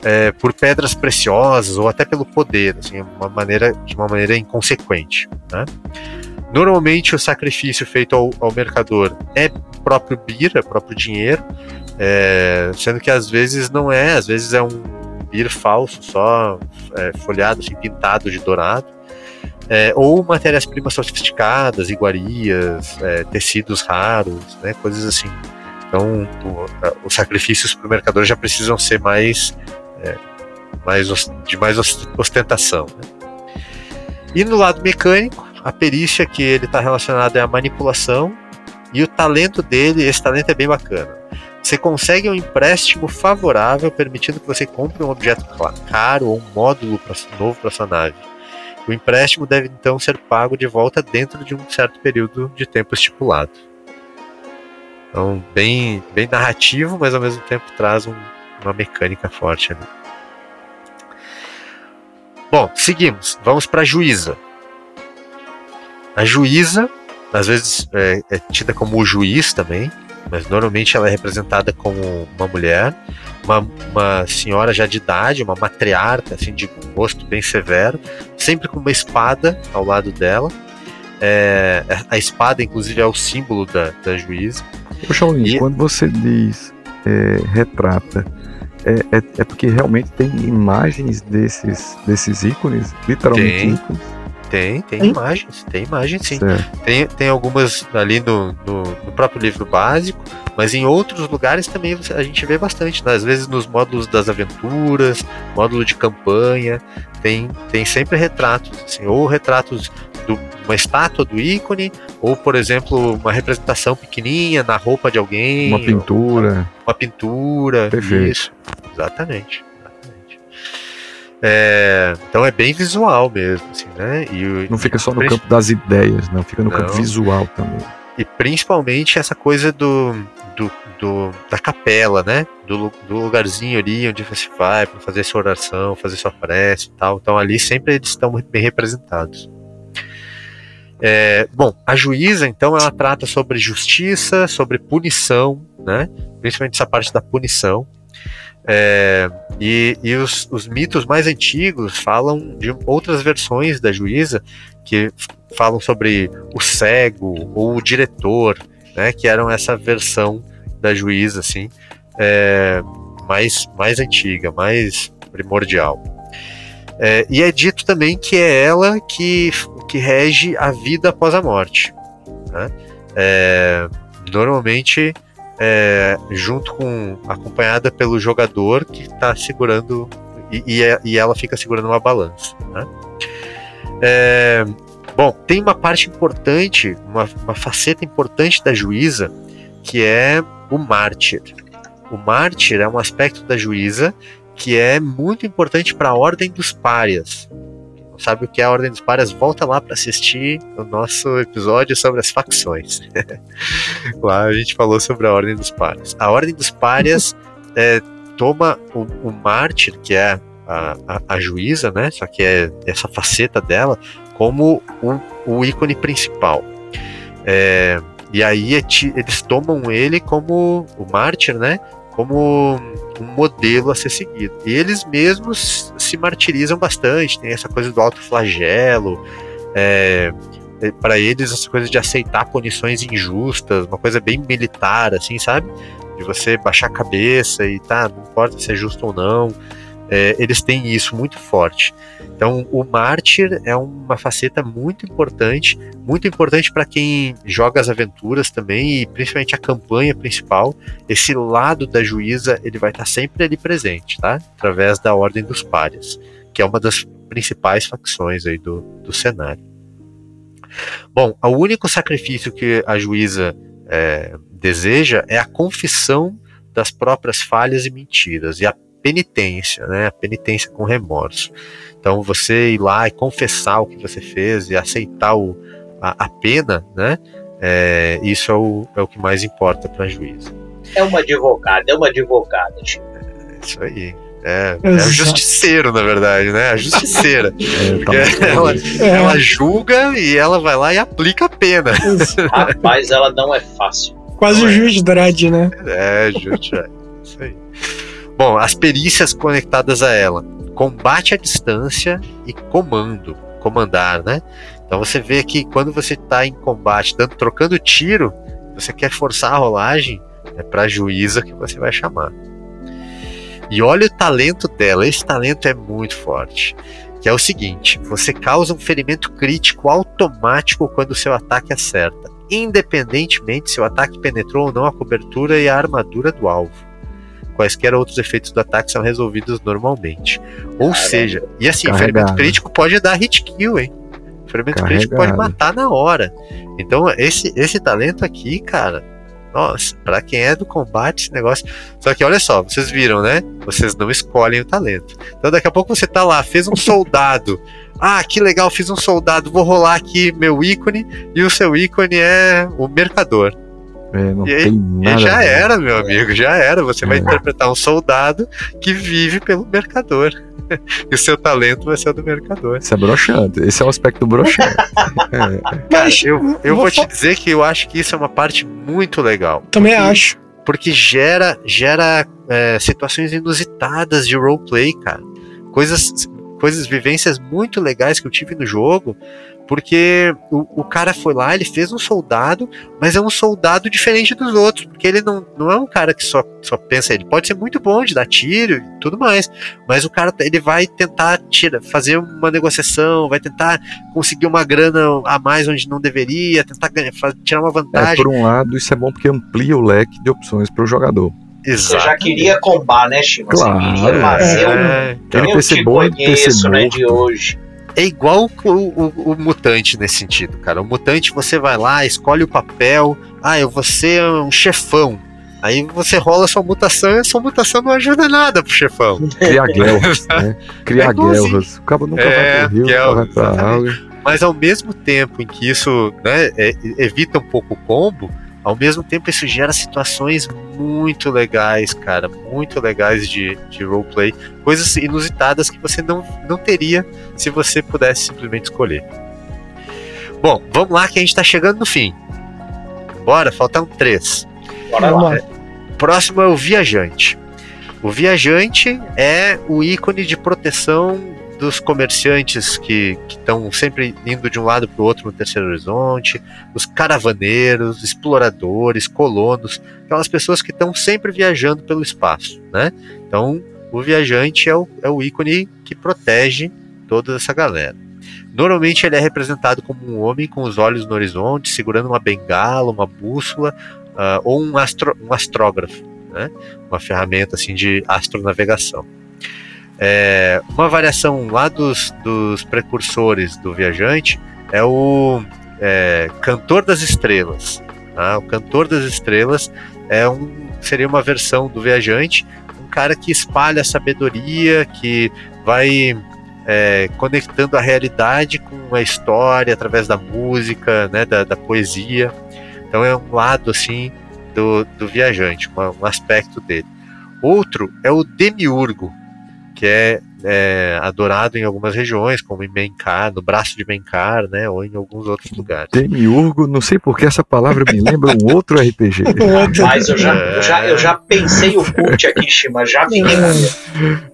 é, por pedras preciosas ou até pelo poder, assim, uma maneira, de uma maneira inconsequente. Né? Normalmente o sacrifício feito ao, ao mercador é próprio bir, é próprio dinheiro, é, sendo que às vezes não é, às vezes é um bir falso, só é, folhado, assim, pintado de dourado. É, ou matérias-primas sofisticadas, iguarias, é, tecidos raros, né, coisas assim. Então, o, os sacrifícios para o mercador já precisam ser mais é, mais, de mais ostentação. Né? E no lado mecânico, a perícia que ele está relacionado é a manipulação e o talento dele, esse talento é bem bacana. Você consegue um empréstimo favorável, permitindo que você compre um objeto caro ou um módulo novo para sua nave. O empréstimo deve então ser pago de volta dentro de um certo período de tempo estipulado. Então, bem, bem narrativo, mas ao mesmo tempo traz um, uma mecânica forte ali. Bom, seguimos. Vamos para a juíza. A juíza, às vezes é, é, tida como o juiz também, mas normalmente ela é representada como uma mulher, uma, uma senhora já de idade, uma matriarca, assim, de rosto bem severo, sempre com uma espada ao lado dela. É, a espada, inclusive, é o símbolo da, da juíza. Poxa, e... quando você diz é, retrata é, é, é porque realmente tem imagens desses, desses ícones, literalmente ícones. Tem, tem Hein? imagens, tem imagens sim. Certo. Tem, tem algumas ali no, no, no próprio livro básico, mas em outros lugares também a gente vê bastante. né? Às vezes nos módulos das aventuras, módulo de campanha, tem, tem sempre retratos, assim, ou retratos de uma estátua do ícone, ou, por exemplo, uma representação pequenininha na roupa de alguém, Uma pintura. uma pintura. Perfeito. Isso, exatamente. É, então é bem visual mesmo, assim, né? E, Não fica só no campo das ideias, não. Fica no campo Não. visual também. E principalmente essa coisa do, do, do- da capela, né? Do, do lugarzinho ali onde você vai para fazer sua oração, fazer sua prece e tal. Então ali sempre eles estão bem representados. É, bom, a juíza, então, ela trata sobre justiça, sobre punição, né? Principalmente essa parte da punição. É, e e os, os mitos mais antigos falam de outras versões da juíza que falam sobre o cego ou o diretor, né, que eram essa versão da juíza, assim, é, mais, mais antiga, mais primordial. É, e é dito também que é ela que, que rege a vida após a morte. né? É, normalmente é, junto com acompanhada pelo jogador que está segurando e, e, é- e ela fica segurando uma balança. né? É, Bom, tem uma parte importante, uma, uma faceta importante da juíza, que é o mártir. O mártir é um aspecto da juíza que é muito importante para a ordem dos párias. Sabe o que é a ordem dos párias, volta lá para assistir o nosso episódio sobre as facções. lá a gente falou sobre a ordem dos párias. A ordem dos párias é, toma o, o mártir, que é a, a, a juíza, né? Só que é essa faceta dela, como o, o ícone principal. É, e aí é eles tomam ele como o mártir, né? Como um modelo a ser seguido. E eles mesmos se martirizam bastante, tem essa coisa do alto flagelo. É, para eles essa coisa de aceitar punições injustas, uma coisa bem militar, assim, sabe? De você baixar a cabeça e tá, não importa se é justo ou não. É, eles têm isso muito forte. Então, o mártir é uma faceta muito importante, muito importante para quem joga as aventuras também e principalmente a campanha principal. Esse lado da juíza ele vai estar sempre ali presente, tá? Através da Ordem dos Párias, que é uma das principais facções aí do, do cenário. Bom, o único sacrifício que a juíza é, deseja é a confissão das próprias falhas e mentiras e a penitência, né? A penitência com remorso. Então você ir lá e confessar o que você fez e aceitar o, a, a pena, né? É, isso é o, é o que mais importa para a juíza. É uma advogada, é uma advogada. Chico. É isso aí. É, é o justiceiro, na verdade, né? A justiceira. É, tá Porque ela, É, ela julga e ela vai lá e aplica a pena. Rapaz, ela não é fácil. quase Não o é. juiz Dredd, né? É, justo, é. Isso aí. Bom, as perícias conectadas a ela: combate à distância e comando. Comandar, né? Então você vê que quando você está em combate, dando, trocando tiro, você quer forçar a rolagem, é para a juíza que você vai chamar. E olha o talento dela, esse talento é muito forte. Que é o seguinte: você causa um ferimento crítico automático quando o seu ataque acerta, independentemente se o ataque penetrou ou não a cobertura e a armadura do alvo. Quaisquer outros efeitos do ataque são resolvidos normalmente. Ou Caramba. seja, e assim, Carregado. ferimento crítico pode dar hit kill, hein? Ferimento crítico pode Carregado. matar na hora. Então, esse, esse talento aqui, cara, nossa, pra quem é do combate, esse negócio. Só que olha só, vocês viram, né? Vocês não escolhem o talento. Então, daqui a pouco você tá lá, fez um soldado. Ah, que legal, fiz um soldado, vou rolar aqui meu ícone, e o seu ícone é o mercador. É, não E aí- tem E nada. já era, meu amigo, já era. Você vai É. interpretar um soldado que vive pelo mercador. E o seu talento vai ser o do mercador. Isso é broxante. Esse é o aspecto broxante. É, Mas Eu, eu vou te fa- dizer que eu acho que isso é uma parte muito legal. Também porque, acho. Porque gera, gera é, situações inusitadas de roleplay, cara. Coisas, coisas, vivências muito legais que eu tive no jogo, porque o, o cara foi lá, ele fez um soldado, mas é um soldado diferente dos outros, porque ele não, não é um cara que só, só pensa, ele pode ser muito bom de dar tiro e tudo mais, mas o cara ele vai tentar tira, fazer uma negociação, vai tentar conseguir uma grana a mais onde não deveria, tentar ganhar, tirar uma vantagem. É, por um lado, isso é bom porque amplia o leque de opções para o jogador. Exato. Você já queria combar, né, Chima? Claro, Você queria fazer é, um. Eu te conheço, né, de hoje é igual o, o, o, mutante nesse sentido, cara. O mutante você vai lá, escolhe o papel, ah, eu vou ser um chefão. Aí você rola sua mutação e a sua mutação não ajuda nada pro chefão. Criar guerras, né? Criar é guerras. O cabo nunca é, vai pro rio, nunca vai pra água. Mas ao mesmo tempo em que isso né, é, evita um pouco o combo, ao mesmo tempo isso gera situações muito legais, cara, muito legais de, de roleplay, coisas inusitadas que você não, não teria se você pudesse simplesmente escolher. Bom, vamos lá que a gente está chegando no fim. Bora, faltam três. Bora lá. Próximo é o Viajante. O Viajante é o ícone de proteção dos comerciantes que estão sempre indo de um lado para o outro no terceiro horizonte, os caravaneiros, exploradores, colonos, aquelas pessoas que estão sempre viajando pelo espaço, né? Então, o viajante é o, é o ícone que protege toda essa galera. Normalmente ele é representado como um homem com os olhos no horizonte, segurando uma bengala, uma bússola uh, ou um, astro, um astrógrafo, né? uma ferramenta assim de astronavegação. É, uma variação lá dos, dos precursores do viajante é o é, Cantor das Estrelas. Tá? O Cantor das Estrelas é um, seria uma versão do viajante, um cara que espalha a sabedoria, que vai é, conectando a realidade com a história através da música, né, da, da poesia. Então é um lado assim do, do viajante, um, um aspecto dele. Outro é o demiurgo, que é, é, adorado em algumas regiões, como em Menkar, no braço de Menkar, né, ou em alguns outros lugares. Demiurgo, não sei porque essa palavra me lembra um outro RPG. Mas eu já, eu já, eu já pensei o cult aqui, Shima, já fiquei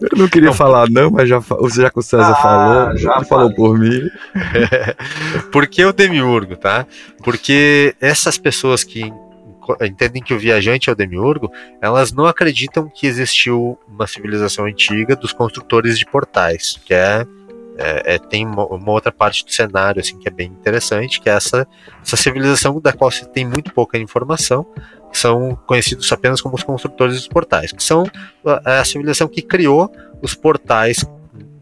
Eu não queria falar não, mas já, já que o César ah, falou, já falou por mim. por que o Demiurgo, tá? Porque essas pessoas que entendem que o viajante é o demiurgo, elas não acreditam que existiu uma civilização antiga dos construtores de portais, que é, é, é tem uma, outra parte do cenário assim que é bem interessante, que é essa, essa civilização da qual se tem muito pouca informação, são conhecidos apenas como os construtores dos portais, que são a, a civilização que criou os portais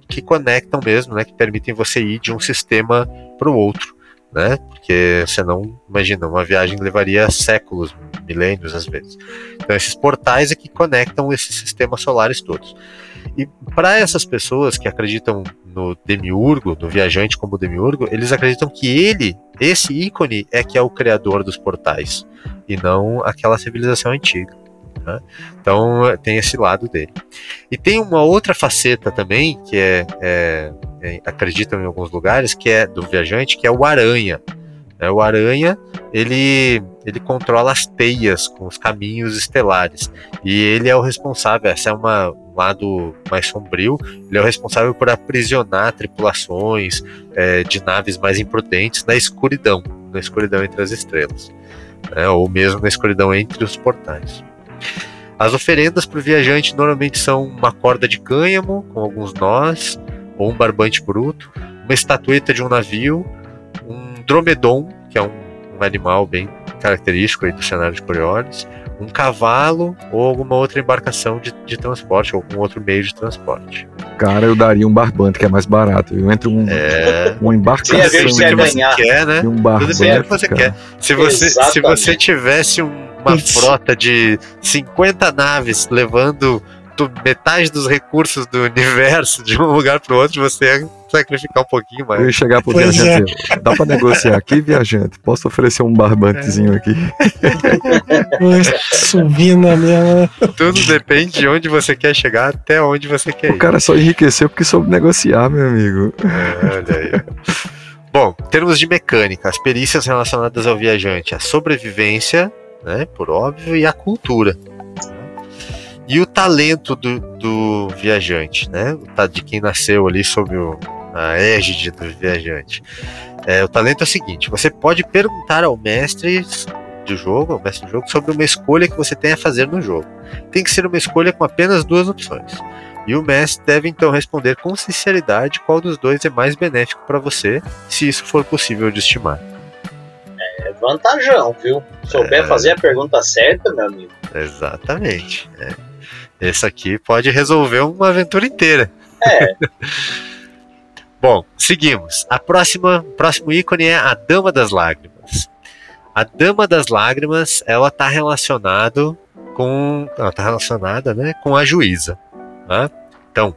que conectam mesmo, né, que permitem você ir de um sistema para o outro né? Porque senão, imagina, uma viagem levaria séculos, milênios às vezes. Então esses portais é que conectam esses sistemas solares todos. E para essas pessoas que acreditam no demiurgo, no viajante como demiurgo, eles acreditam que ele, esse ícone, é que é o criador dos portais e não aquela civilização antiga. Né? Então tem esse lado dele. E tem uma outra faceta também que é, é é, acreditam em alguns lugares, que é do viajante, que é o aranha. É, o aranha ele, ele controla as teias com os caminhos estelares e ele é o responsável. Essa é uma, um lado mais sombrio. Ele é o responsável por aprisionar tripulações é, de naves mais imprudentes na escuridão, na escuridão entre as estrelas, né, ou mesmo na escuridão entre os portais. As oferendas para o viajante normalmente são uma corda de cânhamo com alguns nós, ou um barbante bruto, uma estatueta de um navio, um dromedon, que é um, um animal bem característico aí do cenário de Coriolis, um cavalo ou alguma outra embarcação de, de transporte, ou algum outro meio de transporte. Cara, eu daria um barbante, que é mais barato. Eu entro um, é... uma embarcação que você quer, né? um barbante. Tudo bem que você quer. Se você, se você tivesse um, uma frota de 50 naves levando metade dos recursos do universo de um lugar para o outro, você ia sacrificar um pouquinho mais. Eu ia chegar pro pois viajante. É. Dá para negociar aqui, viajante? Posso oferecer um barbantezinho aqui? Subindo a minha. Tudo depende de onde você quer chegar até onde você quer o ir. O cara só enriqueceu porque soube negociar, meu amigo. É, olha aí. Bom, em termos de mecânica, as perícias relacionadas ao viajante, a sobrevivência, né, por óbvio, e a cultura. e o talento do, do viajante, né? De quem nasceu ali sob o, a égide do viajante. É, o talento é o seguinte: você pode perguntar ao mestre do jogo, ao mestre do jogo, sobre uma escolha que você tem a fazer no jogo. Tem que ser uma escolha com apenas duas opções. E o mestre deve então responder com sinceridade qual dos dois é mais benéfico para você, se isso for possível de estimar. É vantajão, viu? Souber é... fazer a pergunta certa, meu amigo. Exatamente. É. Esse aqui pode resolver uma aventura inteira. É. Bom, seguimos. A próxima, próximo ícone é a Dama das Lágrimas. A Dama das Lágrimas, ela está relacionado com, ela tá relacionada, né, com a juíza. Né? Então,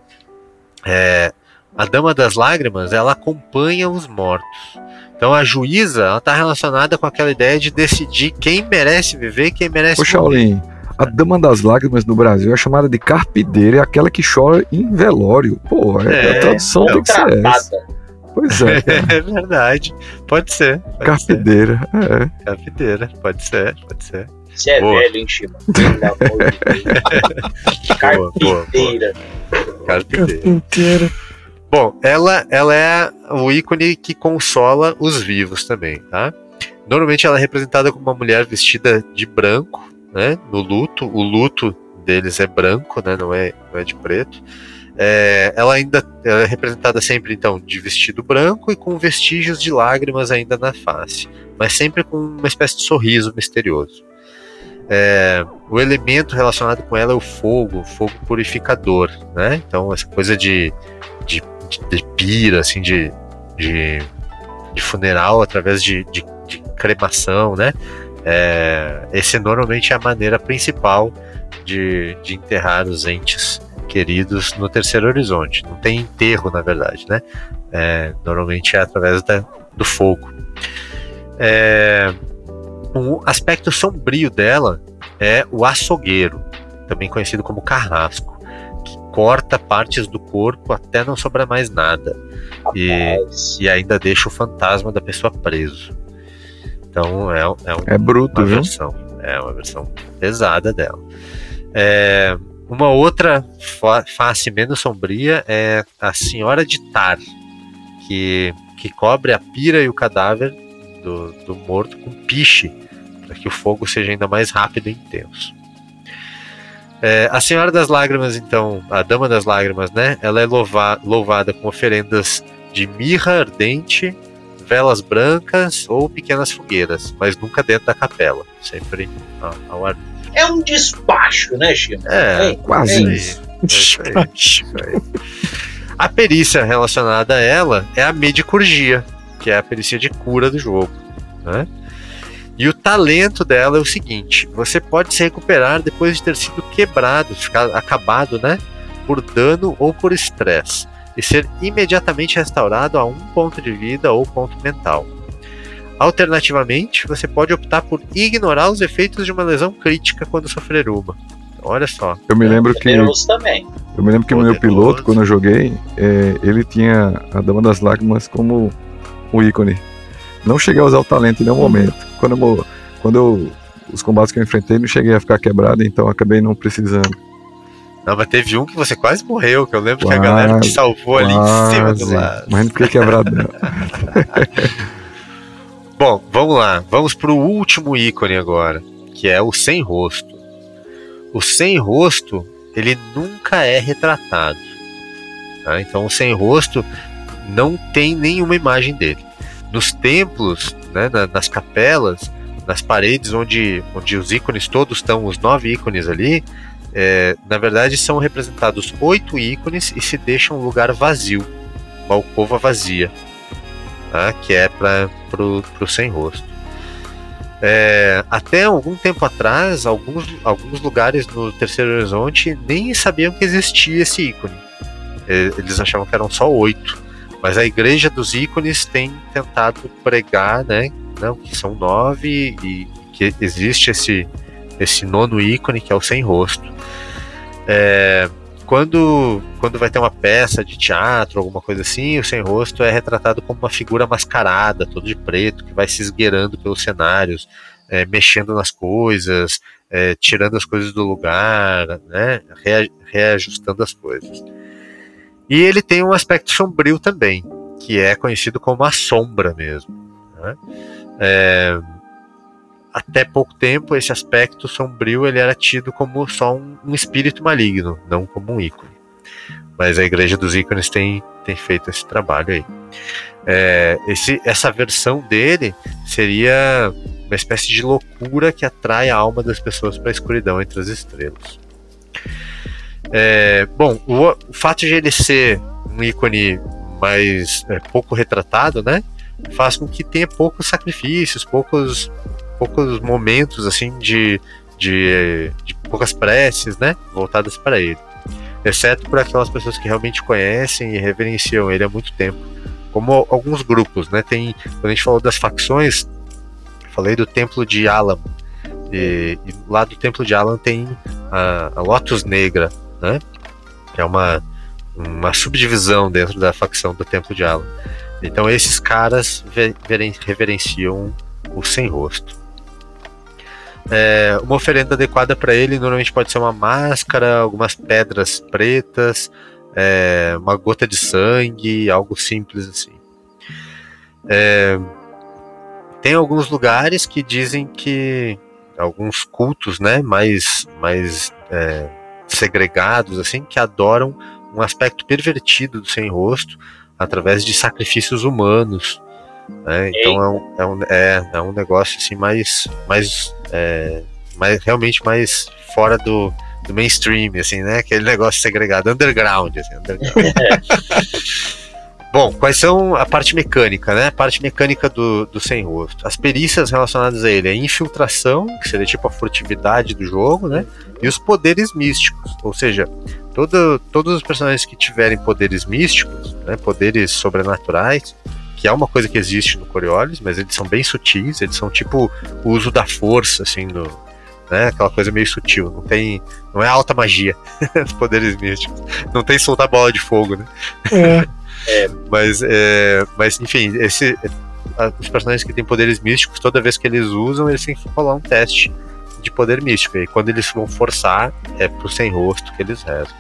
é, a Dama das Lágrimas, ela acompanha os mortos. Então, a juíza, ela está relacionada com aquela ideia de decidir quem merece viver e quem merece Ô, Shaolin, a Dama das Lágrimas no Brasil é chamada de carpideira, é aquela que chora em velório. Pô, é, é, a tradução é tem que ser essa. Pois é. é verdade. Pode ser. Pode carpideira, ser. é. Carpideira, pode ser, pode ser. Você é boa. velho, hein, Chico? Pelo amor de Deus. Carpinteira. Carpinteira. Bom, ela, ela é o ícone que consola os vivos também, tá? Normalmente ela é representada como uma mulher vestida de branco, né, no luto. O luto deles é branco, né, não, é, não é de preto. É, ela ainda é representada sempre então de vestido branco e com vestígios de lágrimas ainda na face, mas sempre com uma espécie de sorriso misterioso. É, o elemento relacionado com ela é o fogo, o fogo purificador, né? Então essa coisa de, de, de pira, assim, de, de, de funeral através de, de, de cremação, né? É, esse normalmente é a maneira principal de, de enterrar os entes queridos no terceiro horizonte. Não tem enterro, na verdade, né? É, normalmente é através da, do fogo. É, um aspecto sombrio dela é o açougueiro, também conhecido como carrasco, corta partes do corpo até não sobrar mais nada e, e ainda deixa o fantasma da pessoa preso. Então é, é, um, é bruto, uma viu? versão, é uma versão pesada dela. É, uma outra face menos sombria é a Senhora de Tar, que, que cobre a pira e o cadáver do, do morto com piche, para que o fogo seja ainda mais rápido e intenso. É, a Senhora das Lágrimas, então, a Dama das Lágrimas, né? Ela é louva, louvada com oferendas de mirra ardente velas brancas ou pequenas fogueiras, mas nunca dentro da capela, sempre ao ar. É um despacho, né, Chico? É, é quase é isso. Despacho. A perícia relacionada a ela é a medicurgia, que é a perícia de cura do jogo. Né? E o talento dela é o seguinte: você pode se recuperar depois de ter sido quebrado, ficar acabado, né? Por dano ou por estresse e ser imediatamente restaurado a um ponto de vida ou ponto mental. Alternativamente, você pode optar por ignorar os efeitos de uma lesão crítica quando sofrer uma. Olha só. Eu me lembro que. também. Eu me lembro que o meu piloto, quando eu joguei, é, ele tinha a Dama das Lágrimas como um ícone. Não cheguei a usar o talento em nenhum momento. Quando, eu, quando eu, os combates que eu enfrentei, não cheguei a ficar quebrado, então acabei não precisando. Não, mas teve um que você quase morreu, que eu lembro quase, que a galera te salvou ali em cima do lado. Mas não fiquei quebrado, não. Bom, vamos lá. Vamos pro último ícone agora, que é o sem rosto. O sem rosto, ele nunca é retratado. Tá? Então, o sem rosto não tem nenhuma imagem dele. Nos templos, né, nas capelas, nas paredes onde, onde os ícones todos estão, os nove ícones ali, é, na verdade, são representados oito ícones e se deixa um lugar vazio, uma alcova vazia, tá? que é para o sem rosto. É, até algum tempo atrás, alguns, alguns lugares no Terceiro Horizonte nem sabiam que existia esse ícone. É, eles achavam que eram só oito. Mas a Igreja dos Ícones tem tentado pregar né, não, que são nove e que existe esse, esse nono ícone que é o sem rosto. É, quando, quando vai ter uma peça de teatro, alguma coisa assim, o sem rosto é retratado como uma figura mascarada, todo de preto, que vai se esgueirando pelos cenários, é, mexendo nas coisas, é, tirando as coisas do lugar, né, reajustando as coisas. E ele tem um aspecto sombrio também, que é conhecido como a sombra mesmo. Né? É, até pouco tempo, esse aspecto sombrio ele era tido como só um, um espírito maligno, não como um ícone. Mas a Igreja dos Ícones tem, tem feito esse trabalho aí. É, esse, essa versão dele seria uma espécie de loucura que atrai a alma das pessoas para a escuridão entre as estrelas. É, bom, o, o, fato de ele ser um ícone mais é, pouco retratado, né, faz com que tenha poucos sacrifícios, poucos, poucos momentos assim de, de, de poucas preces, né, voltadas para ele, exceto por aquelas pessoas que realmente conhecem e reverenciam ele há muito tempo, como alguns grupos, né, tem quando a gente falou das facções, falei do templo de Alam. E, e lá do templo de Alam tem a, a Lotus Negra, né? Que é uma, uma subdivisão dentro da facção do Templo de Alan. Então esses caras reverenciam o sem rosto. É, uma oferenda adequada para ele normalmente pode ser uma máscara, algumas pedras pretas, é, uma gota de sangue, algo simples assim. É, tem alguns lugares que dizem que alguns cultos, né, mais mais é, segregados, assim, que adoram um aspecto pervertido do sem rosto através de sacrifícios humanos. Né? Então é um, é, um, é, é um negócio assim mais, mais, é, mais realmente mais fora do, do mainstream, assim, né? Aquele negócio segregado, underground, assim, underground. Bom, quais são a parte mecânica, né? A parte mecânica do, do sem rosto. As perícias relacionadas a ele é infiltração, que seria tipo a furtividade do jogo, né? E os poderes místicos, ou seja, todo, todos os personagens que tiverem poderes místicos, né, poderes sobrenaturais, que é uma coisa que existe no Coriolis, mas eles são bem sutis, eles são tipo o uso da força, assim, do, né, aquela coisa meio sutil, não tem, não é alta magia, os poderes místicos, não tem soltar bola de fogo, né? É. É, mas, é, mas, enfim, esse, os personagens que têm poderes místicos, toda vez que eles usam, eles têm que rolar um teste de poder místico. E quando eles vão forçar, é pro sem rosto que eles rezam.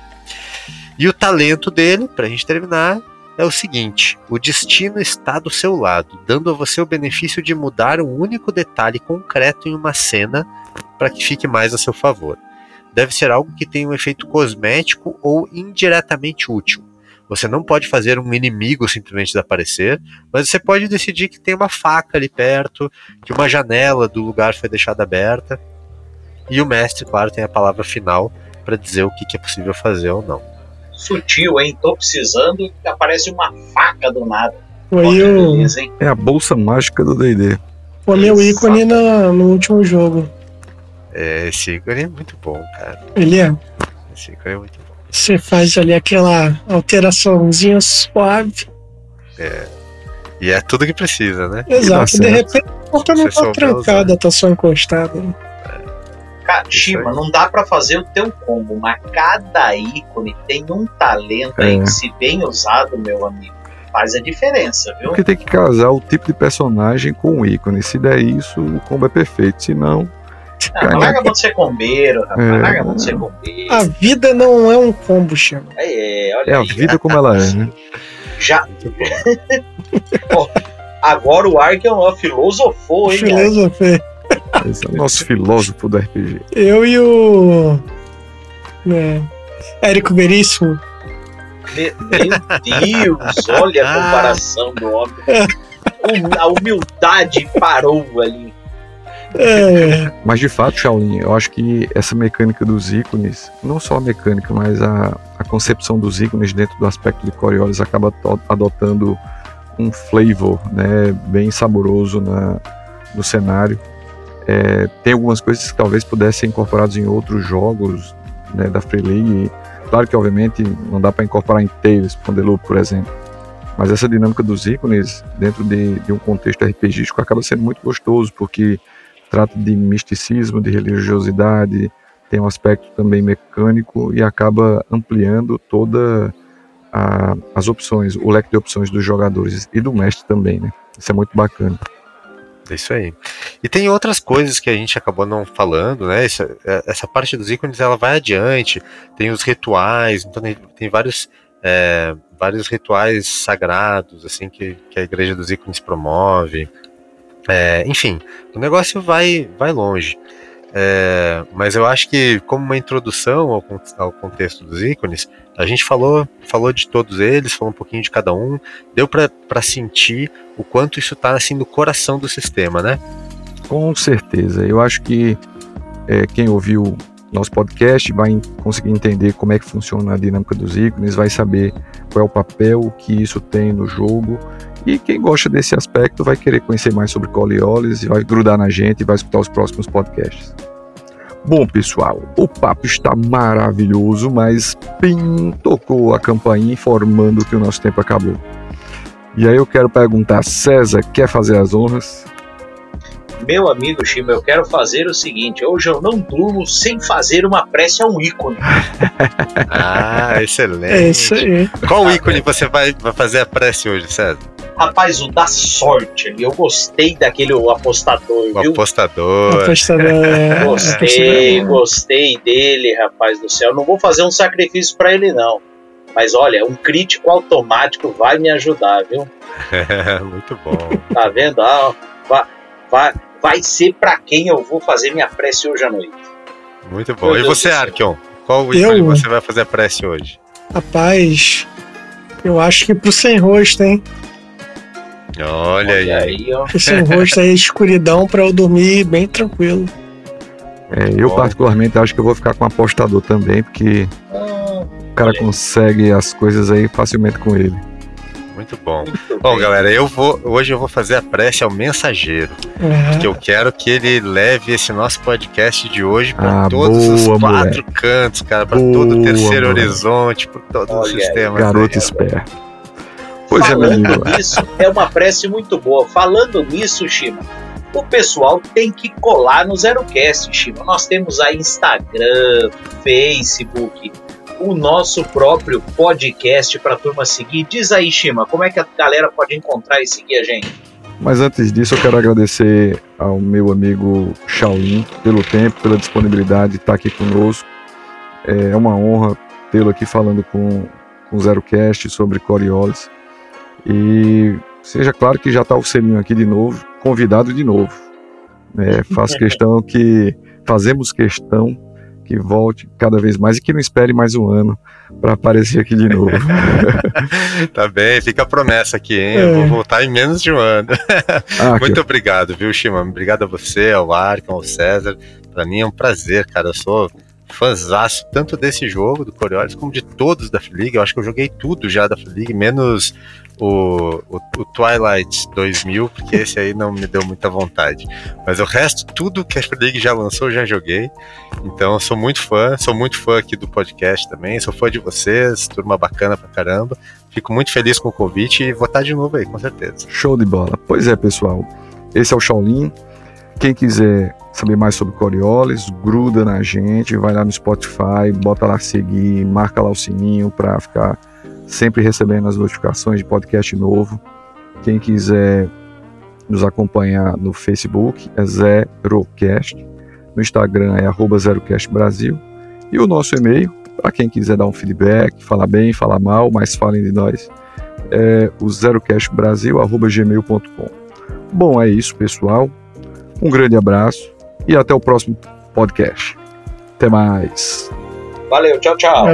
E o talento dele, pra gente terminar, é o seguinte: o destino está do seu lado, dando a você o benefício de mudar um único detalhe concreto em uma cena para que fique mais a seu favor. Deve ser algo que tenha um efeito cosmético ou indiretamente útil. Você não pode fazer um inimigo simplesmente desaparecer, mas você pode decidir que tem uma faca ali perto, que uma janela do lugar foi deixada aberta. E o mestre, claro, tem a palavra final para dizer o que, que é possível fazer ou não. Sutil, hein? Tô precisando e aparece uma faca do nada. Foi o... É a bolsa mágica do D&D. Foi meu ícone no, no último jogo. É, esse ícone é muito bom, cara. Ele é. Esse ícone é muito bom. Você faz ali aquela alteraçãozinha suave. É. E é tudo que precisa, né? Exato. De repente a porta não tá trancada, tá só encostada. Cara, Shima, não dá para fazer o teu combo, mas cada ícone tem um talento é. aí que, se bem usado, meu amigo, faz a diferença, viu? Porque tem que casar o tipo de personagem com o ícone. Se der isso, o combo é perfeito. Se não, não, larga a mão de ser combeiro, rapaz. É. Larga a mão de ser combeiro. A vida não é um combo, chama. É, olha é aí. a vida como ela é, né? Já. agora o Arkham filosofou, hein? Filosofei. Esse é o nosso filósofo do RPG. Eu e o. É, Érico Veríssimo. Meu Deus, olha a comparação do homem. A humildade parou ali. É. Mas de fato, Shaolin, eu acho que essa mecânica dos ícones, não só a mecânica, mas a, a concepção dos ícones dentro do aspecto de Coriolis acaba adotando um flavor né, bem saboroso na, no cenário. É, tem algumas coisas que talvez pudessem ser incorporadas em outros jogos né, da Free League. Claro que, obviamente, não dá para incorporar em Tales, por exemplo. Mas essa dinâmica dos ícones, dentro de, de um contexto RPGístico, acaba sendo muito gostoso, porque trata de misticismo, de religiosidade, tem um aspecto também mecânico e acaba ampliando toda a, as opções, o leque de opções dos jogadores e do mestre também, né? Isso é muito bacana. É isso aí. E tem outras coisas que a gente acabou não falando, né? Essa, é, essa parte dos ícones ela vai adiante, tem os rituais, então tem, tem vários, é, vários rituais sagrados assim que, que a Igreja dos Ícones promove. É, enfim, o negócio vai, vai longe. É, mas eu acho que, como uma introdução ao, ao, contexto dos ícones, a gente falou, falou de todos eles, falou um pouquinho de cada um, deu para sentir o quanto isso está assim no coração do sistema, né? Com certeza. Eu acho que é, quem ouviu nosso podcast vai conseguir entender como é que funciona a dinâmica dos ícones, vai saber qual é o papel que isso tem no jogo. E quem gosta desse aspecto vai querer conhecer mais sobre Coriolis e vai grudar na gente e vai escutar os próximos podcasts. Bom, pessoal, o papo está maravilhoso, mas Pim tocou a campainha informando que o nosso tempo acabou. E aí eu quero perguntar, César, quer fazer as honras? Meu amigo Chima, eu quero fazer o seguinte: hoje eu não durmo sem fazer uma prece a um ícone. ah, excelente. É isso aí. Qual ícone você vai, vai fazer a prece hoje, César? Rapaz, o da sorte ali. Eu gostei daquele apostador, o viu? Apostador. apostador é... Gostei, gostei dele, rapaz do céu. Não vou fazer um sacrifício para ele, não. Mas olha, um crítico automático vai me ajudar, viu? Muito bom. Tá vendo? Ah, vai, vai, vai ser para quem eu vou fazer minha prece hoje à noite. Muito bom. Meu e Deus você, Arkion? Qual eu... você vai fazer a prece hoje? Rapaz, eu acho que pro sem rosto, hein? Olha, Olha aí, ó. Pro sem rosto aí, escuridão pra eu dormir bem tranquilo. É, eu bom. particularmente acho que eu vou ficar com apostador também, porque ah, o cara consegue as coisas aí facilmente com ele. Muito bom. Bom, galera, eu vou hoje eu vou fazer a prece ao mensageiro, uhum. porque eu quero que ele leve esse nosso podcast de hoje para ah, todos boa, os quatro moleque. cantos, cara, para todo o terceiro moleque. horizonte, para todo Olha o sistema. Garoto esperto. Pois é, Falando é, nisso, é uma prece muito boa. Falando nisso, Shima, o pessoal tem que colar no ZeroCast, Shima. Nós temos aí Instagram, Facebook, o nosso próprio podcast para a turma seguir. Diz aí, Shima, como é que a galera pode encontrar e seguir a gente? Mas antes disso, eu quero agradecer ao meu amigo Shaolin pelo tempo, pela disponibilidade de estar aqui conosco. É uma honra tê-lo aqui falando com, com o ZeroCast sobre Coriolis. E seja claro que já está o selinho aqui de novo, convidado de novo. É, faço questão que, fazemos questão que volte cada vez mais e que não espere mais um ano para aparecer aqui de novo. tá bem, fica a promessa aqui, hein? É. Eu vou voltar em menos de um ano. Ah, Muito que... obrigado, viu, Shima? Obrigado a você, ao Arcon, ao César. Para mim é um prazer, cara. Eu sou fãzaço tanto desse jogo, do Coriolis, como de todos da Free Eu acho que eu joguei tudo já da Free menos o, o, o, Twilight 2000, porque esse aí não me deu muita vontade. Mas o resto, tudo que a League já lançou, eu já joguei. Então, sou muito fã, sou muito fã aqui do podcast também, sou fã de vocês, turma bacana pra caramba. Fico muito feliz com o convite e vou estar de novo aí, com certeza. Show de bola. Pois é, pessoal. Esse é o Shaolin. Quem quiser saber mais sobre Coriolis, gruda na gente, vai lá no Spotify, bota lá seguir, marca lá o sininho para ficar sempre recebendo as notificações de podcast novo. Quem quiser nos acompanhar no Facebook é ZeroCast, no Instagram é arroba ZeroCastBrasil e o nosso e-mail, para quem quiser dar um feedback, falar bem, falar mal, mas falem de nós, é o zerocastbrasil.gmail.com. Bom, é isso, pessoal. Um grande abraço e até o próximo podcast. Até mais. Valeu, tchau, tchau.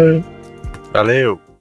Valeu.